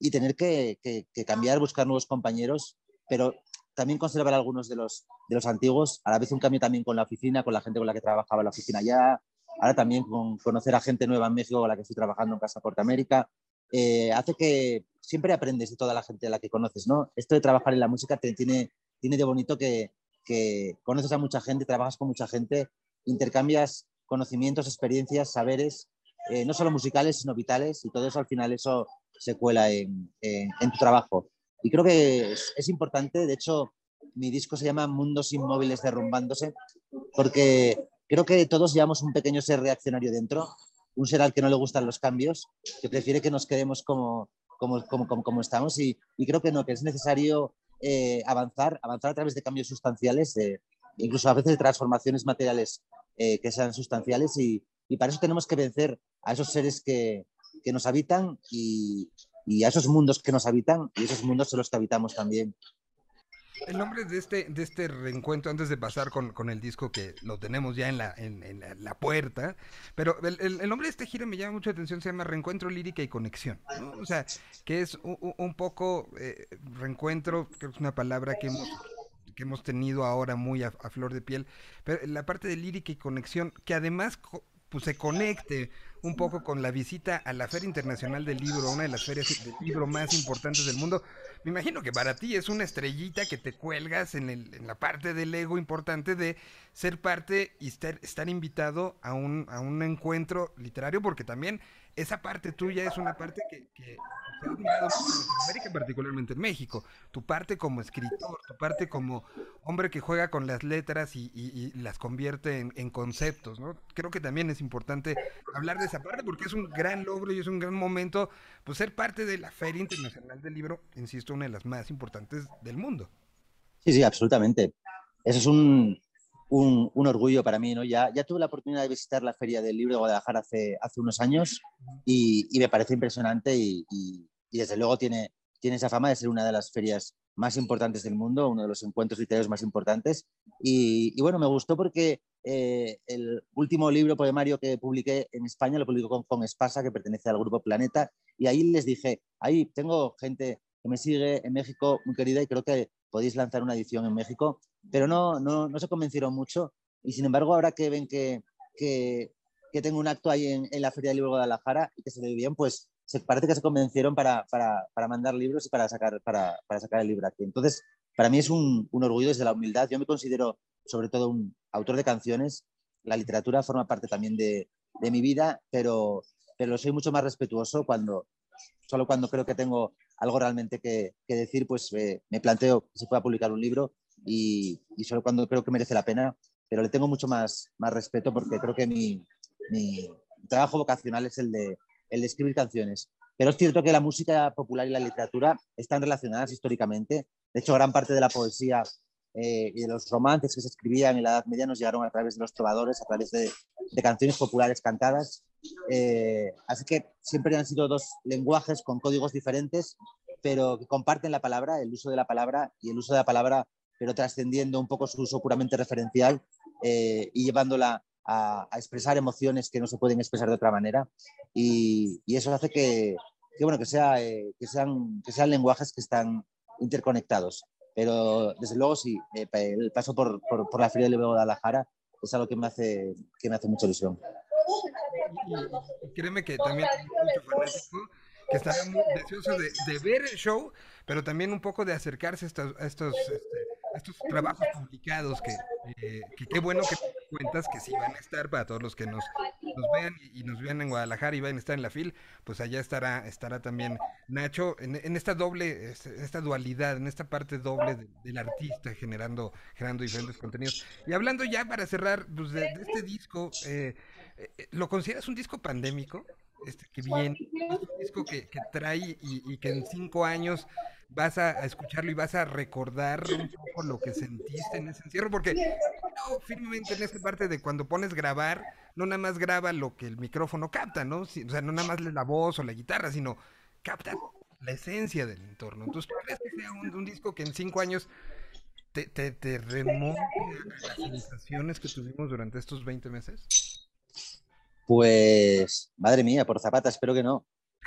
y tener que, que- que cambiar, buscar nuevos compañeros, pero también conservar algunos de los, de los antiguos, a la vez un cambio también con la oficina, con la gente con la que trabajaba la oficina ya, ahora también con conocer a gente nueva en México con la que estoy trabajando en Pasaporte América, eh, hace que siempre aprendes de toda la gente a la que conoces, ¿no? Esto de trabajar en la música te tiene, tiene de bonito que, que conoces a mucha gente, trabajas con mucha gente, intercambias conocimientos, experiencias, saberes, eh, no solo musicales, sino vitales, y todo eso al final eso se cuela en, en- en tu trabajo. Y creo que es, importante, de hecho, mi disco se llama Mundos Inmóviles Derrumbándose, porque creo que todos llevamos un pequeño ser reaccionario dentro, un ser al que no le gustan los cambios, que prefiere que nos quedemos como, como, como, como, como estamos, y, creo que no, que es necesario eh, avanzar, avanzar a través de cambios sustanciales, incluso a veces transformaciones materiales eh, que sean sustanciales, y, y para eso tenemos que vencer a esos seres que, que nos habitan y, y a esos mundos que nos habitan, y esos mundos son los que habitamos también. El nombre de este, de este reencuentro, antes de pasar con, con el disco que lo tenemos ya en la, en, en la, la puerta, pero el, el- el nombre de este gira me llama mucho la atención, se llama Reencuentro Lírica y Conexión, ¿no? O sea, que es un, un- poco eh, reencuentro, creo que es una palabra que hemos que hemos tenido ahora muy a, a flor de piel, pero la parte de lírica y conexión, que además pues, se conecte un poco con la visita a la Feria Internacional del Libro, una de las ferias del libro más importantes del mundo. Me imagino que para ti es una estrellita que te cuelgas en, el- en la parte del ego importante de ser parte y estar, estar invitado a un, encuentro literario, porque también esa parte tuya es una parte que, que Latinoamérica, particularmente en México. Tu parte como escritor, tu parte como hombre que juega con las letras y las convierte en, en conceptos, ¿no? Creo que también es importante hablar de esa parte porque es un gran logro y es un gran momento, pues ser parte de la Feria Internacional del Libro, insisto, una de las más importantes del mundo. Sí, sí, absolutamente. Eso es un, un, orgullo para mí. ¿no? Ya, tuve la oportunidad de visitar la Feria del Libro de Guadalajara hace, unos años y, me parece impresionante y, desde luego tiene, tiene esa fama de ser una de las ferias más importantes del mundo, uno de los encuentros literarios más importantes. Y, y bueno, me gustó porque eh, el último libro poemario que publiqué en España lo publicó con, con Espasa, que pertenece al grupo Planeta, y ahí les dije, ahí tengo gente que me sigue en México muy querida y creo que podéis lanzar una edición en México, pero no, no, no se convencieron mucho y sin embargo ahora que ven que, que, que tengo un acto ahí en, en la Feria del Libro de Guadalajara y que se ve bien, pues se, parece que se convencieron para, para, para mandar libros y para sacar, para, para sacar el libro aquí. Entonces, para mí es un, un orgullo desde la humildad. Yo me considero sobre todo un autor de canciones. La literatura forma parte también de, de mi vida, pero, pero soy mucho más respetuoso cuando, solo cuando creo que tengo algo realmente que, que decir, pues eh, me planteo que se pueda publicar un libro y, y solo cuando creo que merece la pena, pero le tengo mucho más, más respeto porque creo que mi, mi trabajo vocacional es el de, el de escribir canciones. Pero es cierto que la música popular y la literatura están relacionadas históricamente. De hecho, gran parte de la poesía eh, y de los romances que se escribían en la Edad Media nos llegaron a través de los trovadores, a través de, de canciones populares cantadas. Eh, así que siempre han sido dos lenguajes con códigos diferentes, pero que comparten la palabra, el uso de la palabra y el uso de la palabra, pero trascendiendo un poco su uso puramente referencial eh, y llevándola a, a expresar emociones que no se pueden expresar de otra manera. Y, y eso hace que, que, bueno, que, sea, eh, que, sean, que sean lenguajes que están interconectados. Pero desde luego sí, eh, el paso por, por, por la Feria de Guadalajara es algo que me hace, que me hace mucha ilusión. Y, créeme que también que estará muy deseoso de, ver el show, pero también un poco de acercarse a estos, a estos, este, a estos trabajos publicados que, eh, que qué bueno que cuentas que sí van a estar para todos los que nos, nos vean y, nos vean en Guadalajara y van a estar en la FIL, pues allá estará, estará también Nacho en, en esta doble, este, en esta dualidad, en esta parte doble de- del artista generando, generando diferentes contenidos. Y hablando ya para cerrar pues, de, este disco, eh, eh, ¿lo consideras un disco pandémico? Este que viene, es un disco que, que trae y que en cinco años vas a, escucharlo y vas a recordar un poco lo que sentiste en ese encierro, porque no, firmemente en esta parte de cuando pones grabar, no nada más graba lo que el micrófono capta, ¿no? Si- o sea, no nada más la voz o la guitarra, sino capta la esencia del entorno. Entonces, ¿tú crees que sea un, un disco que en cinco años te, te, te remonte a las sensaciones que tuvimos durante estos 20 meses? Pues, madre mía, por Zapata, espero que no.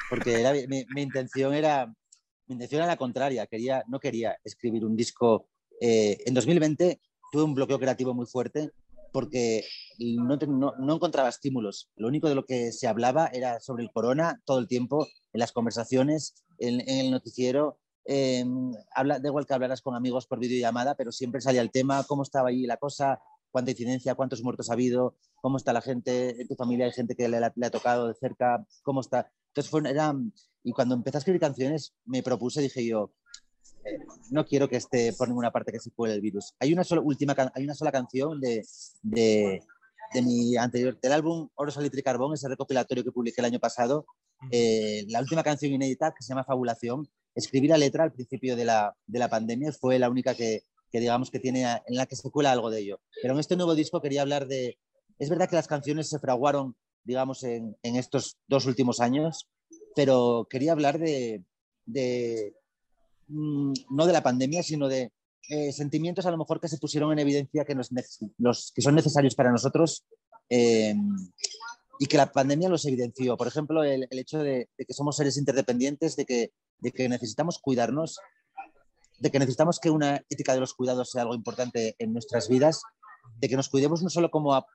Porque era- mi, mi intención era, mi intención era la contraria. Quería, no quería escribir un disco. eh, en 2020 tuve un bloqueo creativo muy fuerte porque no, no- no encontraba estímulos. Lo único de lo que se hablaba era sobre el corona todo el tiempo, en las conversaciones, en, en el noticiero. eh, habla, da igual que hablaras con amigos por videollamada, pero siempre salía el tema, cómo estaba ahí la cosa, cuánta incidencia, cuántos muertos ha habido, cómo está la gente, en tu familia hay gente que le, le ha tocado de cerca, cómo está. Entonces fue, era, y cuando empecé a escribir canciones, me propuse, dije yo, eh, no quiero que esté por ninguna parte que se cuele el virus. Hay una sola, última, hay una sola canción de, de, de mi anterior, del álbum Oro, Salitre y Carbón, ese recopilatorio que publiqué el año pasado, eh, la última canción inédita que se llama Fabulación. Escribí la letra al principio de la, de la pandemia, fue la única que, que digamos que tiene en la que se cuela algo de ello. Pero en este nuevo disco quería hablar de... Es verdad que las canciones se fraguaron, digamos, en, en estos dos últimos años, pero quería hablar de, de, mm, no de la pandemia, sino de eh, sentimientos a lo mejor que se pusieron en evidencia que, nos los, que son necesarios para nosotros eh, y que la pandemia los evidenció. Por ejemplo, el, el hecho de, de que somos seres interdependientes, de que, de que necesitamos cuidarnos, de que necesitamos que una ética de los cuidados sea algo importante en nuestras vidas, de que nos cuidemos no solo como, ap-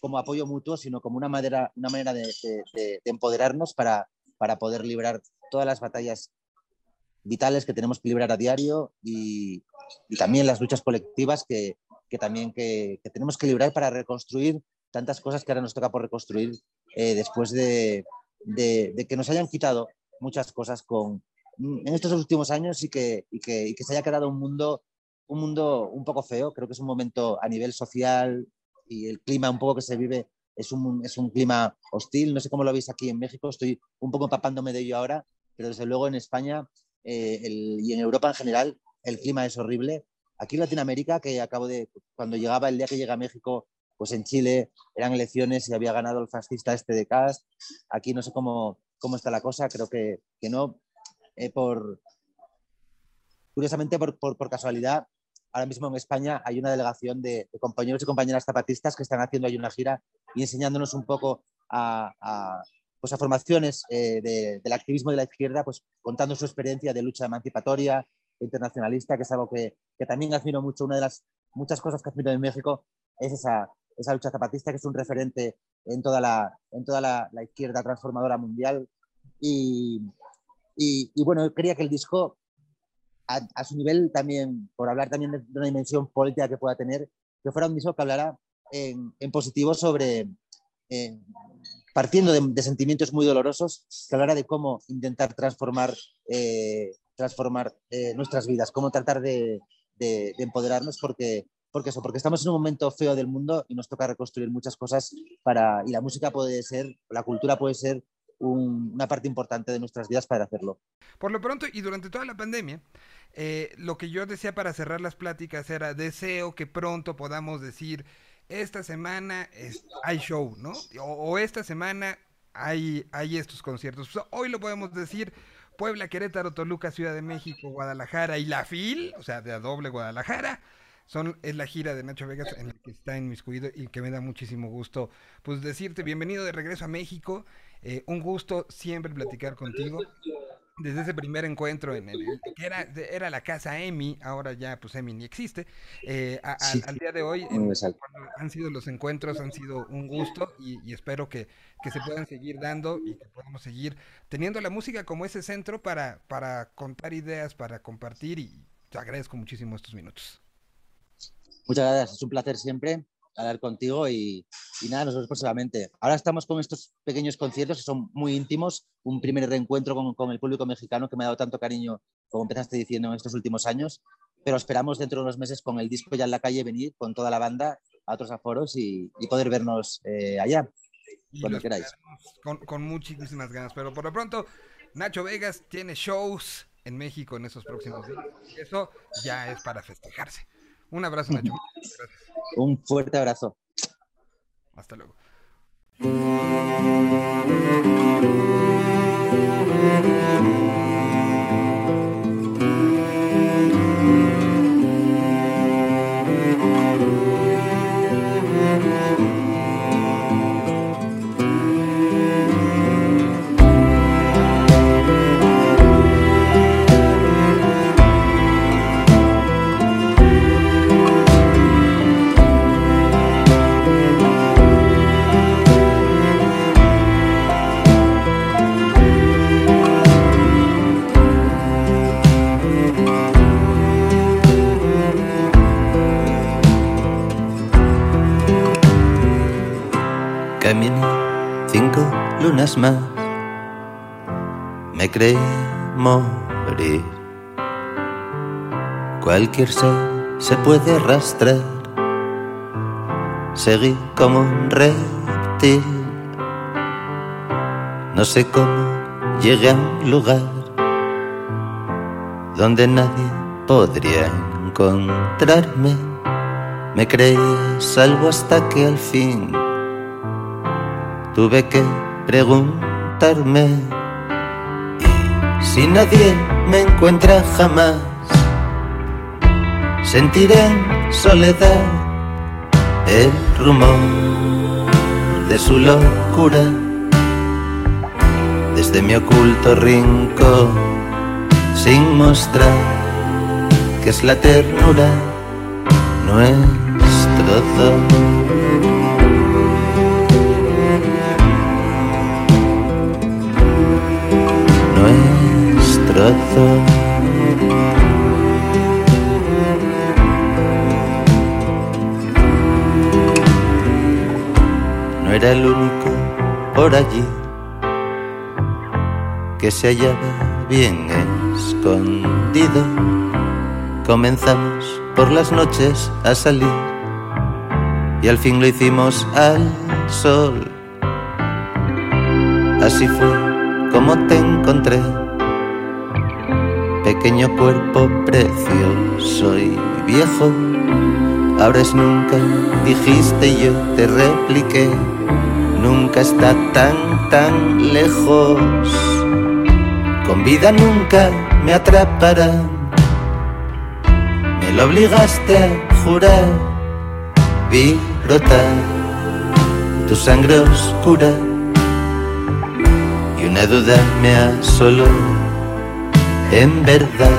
como apoyo mutuo, sino como una manera, una manera de- de- de empoderarnos para, para poder librar todas las batallas vitales que tenemos que librar a diario y, también las luchas colectivas que, también que, tenemos que librar para reconstruir tantas cosas que ahora nos toca por reconstruir eh, después de, de- de que nos hayan quitado muchas cosas con, en estos últimos años y que, y que, y que se haya quedado un mundo, un mundo un poco feo. Creo que es un momento a nivel social y el clima un poco que se vive es un, es un clima hostil. No sé cómo lo veis aquí en México, estoy un poco empapándome de ello ahora, pero desde luego en España eh, el- y en Europa en general el clima es horrible Aquí en Latinoamérica, que acabo de, cuando llegaba el día que llega a México, pues en Chile eran elecciones y había ganado el fascista este de Cast. Aquí no sé cómo, cómo está la cosa, creo que, que no. Eh, por, curiosamente, por, por, por casualidad, ahora mismo en España hay una delegación de, de compañeros y compañeras zapatistas que están haciendo ahí una gira y enseñándonos un poco a, a, pues a formaciones eh, de- del activismo de la izquierda, pues contando su experiencia de lucha emancipatoria, internacionalista, que es algo que, que también admiro mucho. Una de las muchas cosas que admiro en México es esa, esa lucha zapatista, que es un referente en toda la, en toda la, la izquierda transformadora mundial. Y, y, y bueno, quería que el disco, a, a su nivel también, por hablar también de una dimensión política que pueda tener, que fuera un disco que hablara en, en positivo sobre, eh, partiendo de, de sentimientos muy dolorosos, que hablara de cómo intentar transformar, eh, transformar eh, nuestras vidas, cómo tratar de, de- de empoderarnos, porque, porque eso, porque estamos en un momento feo del mundo y nos toca reconstruir muchas cosas para, y la música puede ser, la cultura puede ser un- una parte importante de nuestras vidas para hacerlo. Por lo pronto y durante toda la pandemia, eh, lo que yo decía para cerrar las pláticas era deseo que pronto podamos decir esta semana hay show, ¿no? O, esta semana hay, estos conciertos. Hoy lo podemos decir Puebla, Querétaro, Toluca, Ciudad de México, Guadalajara y La Fil, o sea, de a doble Guadalajara. Son, es la gira de Nacho Vegas en la que está inmiscuido y que me da muchísimo gusto pues decirte bienvenido de regreso a México. Eh, un gusto siempre platicar contigo desde ese primer encuentro en el que era, era la casa Emi, ahora ya pues Emi ni existe, eh, a- al- Sí, al día de hoy en- han sido los encuentros, han sido un gusto y, y espero que, que se puedan seguir dando y que podamos seguir teniendo la música como ese centro para, para contar ideas, para compartir y te agradezco muchísimo estos minutos. Muchas gracias, es un placer siempre hablar contigo y, y nada, nos vemos próximamente. Ahora estamos con estos pequeños conciertos que son muy íntimos, un primer reencuentro con, con el público mexicano que me ha dado tanto cariño, como empezaste diciendo, en estos últimos años, pero esperamos dentro de unos meses con el disco ya en la calle venir con toda la banda a otros aforos y, y poder vernos eh, allá, Y cuando queráis. Con, con muchísimas ganas, pero por lo pronto Nacho Vegas tiene shows en México en esos próximos días. y Eso ya es para festejarse. Un abrazo, Nacho. [LAUGHS] Gracias. Un fuerte abrazo. Hasta luego. Lunas más, me creí morir. Cualquier ser se puede arrastrar, seguí como un reptil. No sé cómo llegué a un lugar donde nadie podría encontrarme. Me creí salvo hasta que al fin tuve que preguntarme y si nadie me encuentra jamás sentiré en soledad el rumor de su locura desde mi oculto rincón sin mostrar que es la ternura nuestro don. No era el único por allí que se hallaba bien escondido. Comenzamos por las noches a salir y al fin lo hicimos al sol. Así fue como te encontré, pequeño cuerpo precioso y viejo. Ahora nunca, dijiste yo te repliqué. Nunca está tan, tan lejos. Con vida nunca me atraparán. Me lo obligaste a jurar. Vi brotar tu sangre oscura. Y una duda me asoló. En verdad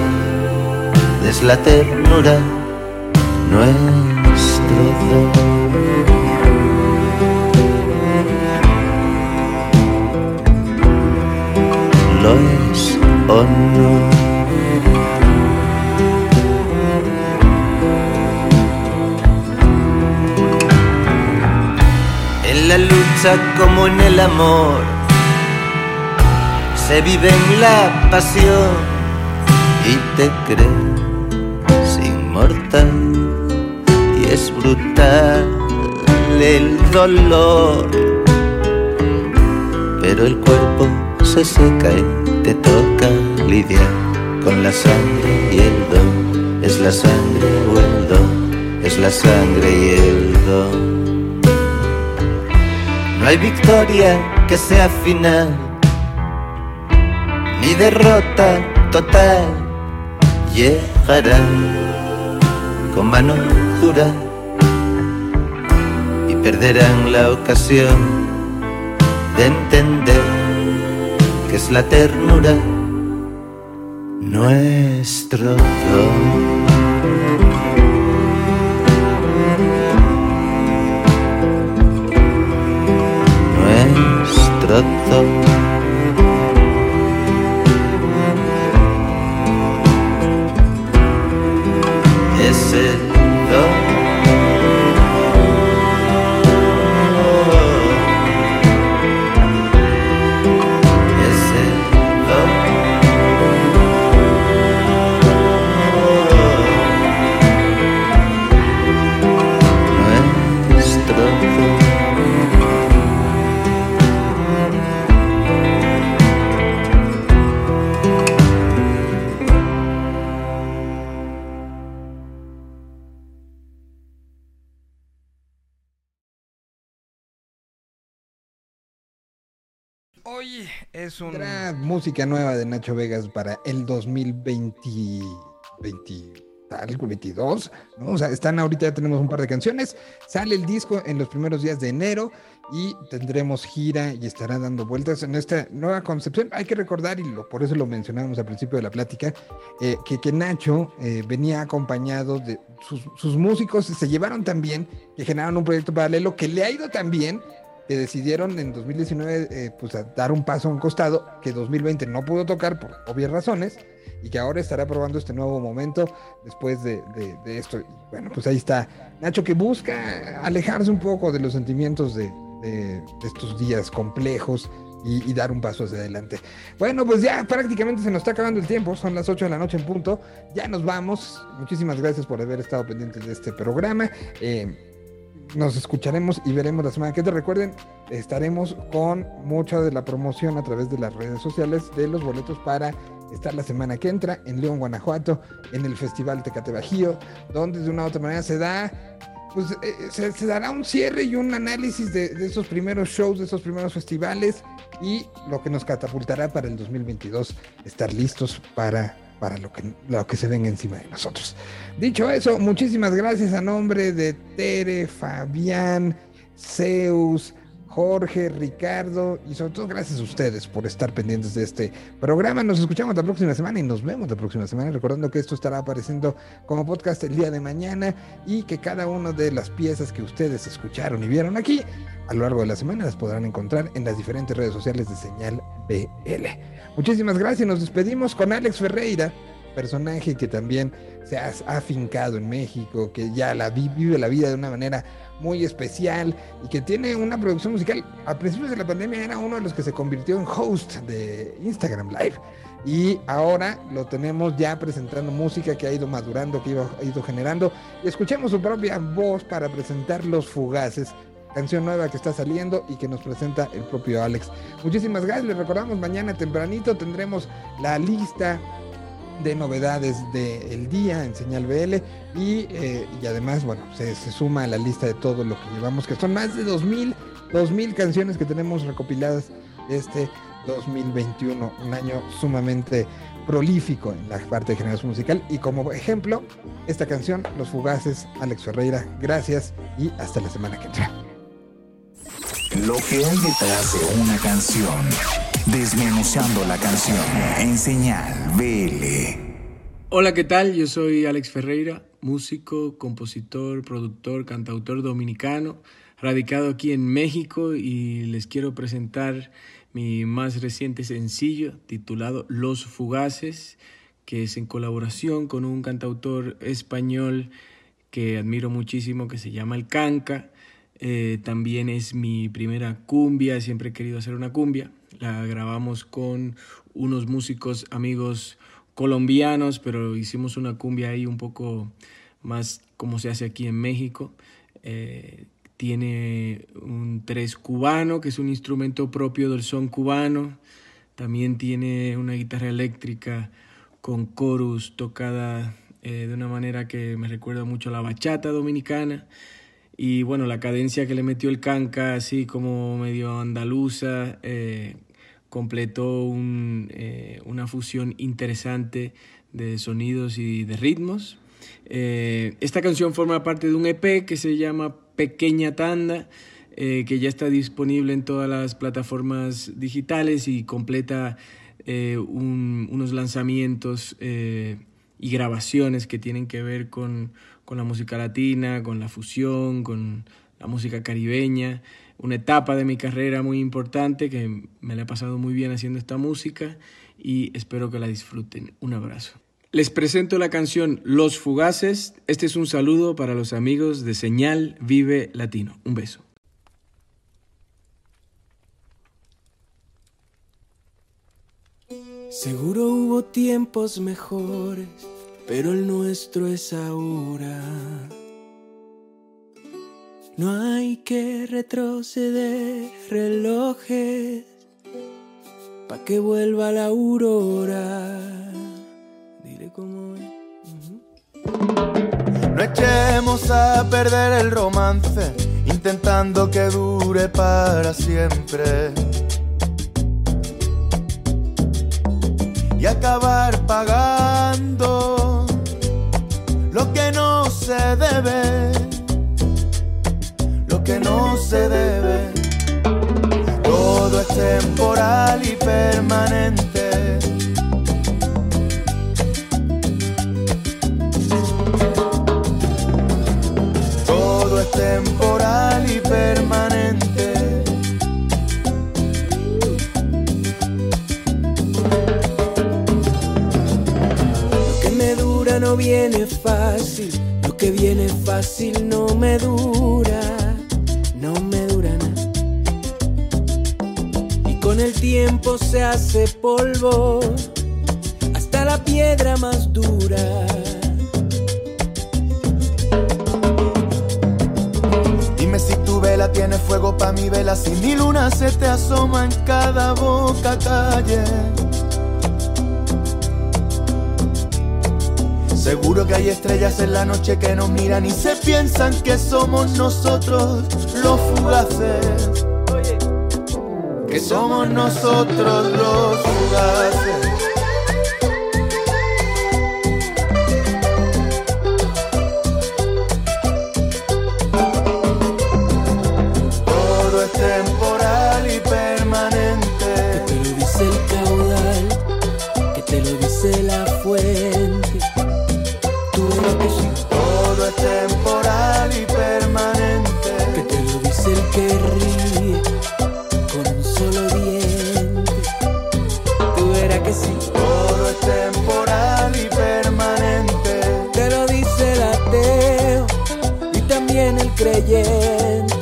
es la ternura nuestro don. Lo es o no. En la lucha como en el amor se vive en la pasión y te crees inmortal y es brutal el dolor. Pero el cuerpo se seca y te toca lidiar con la sangre y el don. Es la sangre o el don es la sangre y el don. No hay victoria que sea final ni derrota total llegará con mano dura y perderán la ocasión de entender que es la ternura nuestro don. Nuestro don. Hoy es una música nueva de Nacho Vegas para el 2020, 20, tal, 22, ¿no? O sea, están ahorita, ya tenemos un par de canciones, sale el disco en los primeros días de enero y tendremos gira y estará dando vueltas en esta nueva concepción. Hay que recordar, y lo, por eso lo mencionamos al principio de la plática, eh, que, Nacho eh, venía acompañado de sus, sus músicos, se llevaron también, que generaron un proyecto paralelo que le ha ido tan bien que decidieron en 2019 eh, pues a dar un paso a un costado que 2020 no pudo tocar por obvias razones y que ahora estará probando este nuevo momento después de, de- esto. Y bueno, pues ahí está Nacho que busca alejarse un poco de los sentimientos de, de- estos días complejos y, y dar un paso hacia adelante. Bueno, pues ya prácticamente se nos está acabando el tiempo, son las 8 de la noche en punto, ya nos vamos. Muchísimas gracias por haber estado pendientes de este programa. Eh, nos escucharemos y veremos la semana que te recuerden estaremos con mucha de la promoción a través de las redes sociales de los boletos para estar la semana que entra en León, Guanajuato, en el Festival Tecate Bajío, donde de una u otra manera se da, pues eh, se, se dará un cierre y un análisis de esos primeros shows, de esos primeros festivales y lo que nos catapultará para el 2022 estar listos para, para lo, que, se venga encima de nosotros. Dicho eso, muchísimas gracias a nombre de Tere, Fabián, Zeus, Jorge, Ricardo y sobre todo gracias a ustedes por estar pendientes de este programa. Nos escuchamos la próxima semana y nos vemos la próxima semana. Recordando que esto estará apareciendo como podcast el día de mañana y que cada una de las piezas que ustedes escucharon y vieron aquí a lo largo de la semana las podrán encontrar en las diferentes redes sociales de Señal BL. Muchísimas gracias. Nos despedimos con Alex Ferreira, personaje que también se ha afincado en México, que ya la vi- vive la vida de una manera muy especial y que tiene una producción musical. A principios de la pandemia era uno de los que se convirtió en host de Instagram Live. Y ahora lo tenemos ya presentando música que ha ido madurando, que ha ido generando. Y escuchemos su propia voz para presentar Los Fugaces, canción nueva que está saliendo y que nos presenta el propio Alex. Muchísimas gracias, les recordamos mañana tempranito tendremos la lista de novedades del día en Señal BL y, eh, y además, bueno, se, se suma a la lista de todo lo que llevamos, que son más de 2000, 2000 canciones que tenemos recopiladas este 2021, un año sumamente prolífico en la parte de generación musical y como ejemplo, esta canción, Los Fugaces, Alex Ferreira, gracias y hasta la semana que entra. Lo que hay detrás de una canción. Desmenuzando la canción en señal BL. Hola, ¿qué tal? Yo soy Alex Ferreira, músico, compositor, productor, cantautor dominicano, radicado aquí en México y les quiero presentar mi más reciente sencillo titulado Los Fugaces, que es en colaboración con un cantautor español que admiro muchísimo que se llama El Canca. Eh, también es mi primera cumbia, siempre he querido hacer una cumbia. La grabamos con unos músicos amigos colombianos, pero hicimos una cumbia ahí un poco más como se hace aquí en México. Eh, tiene un tres cubano, que es un instrumento propio del son cubano. También tiene una guitarra eléctrica con chorus tocada eh, de una manera que me recuerda mucho a la bachata dominicana. Y bueno, la cadencia que le metió el canca, así como medio andaluza, eh, completó eh, una fusión interesante de sonidos y de ritmos. Eh, esta canción forma parte de un EP que se llama Pequeña Tanda, que ya está disponible en todas las plataformas digitales y completa un- unos lanzamientos y grabaciones que tienen que ver con, con la música latina, con la fusión, con la música caribeña. Una etapa de mi carrera muy importante que me la he pasado muy bien haciendo esta música y espero que la disfruten. Un abrazo. Les presento la canción Los Fugaces. Este es un saludo para los amigos de Señal Vive Latino. Un beso. Seguro hubo tiempos mejores, pero el nuestro es ahora. No hay que retroceder relojes pa' que vuelva la aurora. Dile cómo es. No echemos a perder el romance, intentando que dure para siempre. Y acabar pagando lo que no se debe, lo que no se debe. Todo es temporal y permanente. Todo es temporal y permanente. No viene fácil, lo que viene fácil no me dura, no me dura nada. Y con el tiempo se hace polvo, hasta la piedra más dura. Dime si tu vela tiene fuego pa' mi vela, si mi luna se te asoma en cada boca calle. Seguro que hay estrellas en la noche que nos miran y se piensan que somos nosotros los fugaces. Que somos nosotros los fugaces. Creyente.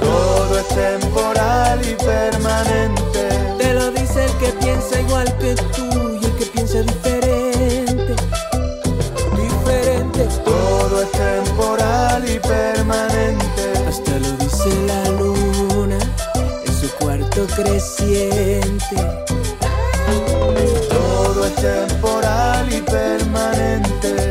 Todo es temporal y permanente. Te lo dice el que piensa igual que tú y el que piensa diferente. Diferente. Todo es temporal y permanente. Hasta lo dice la luna en su cuarto creciente. Todo es temporal y permanente.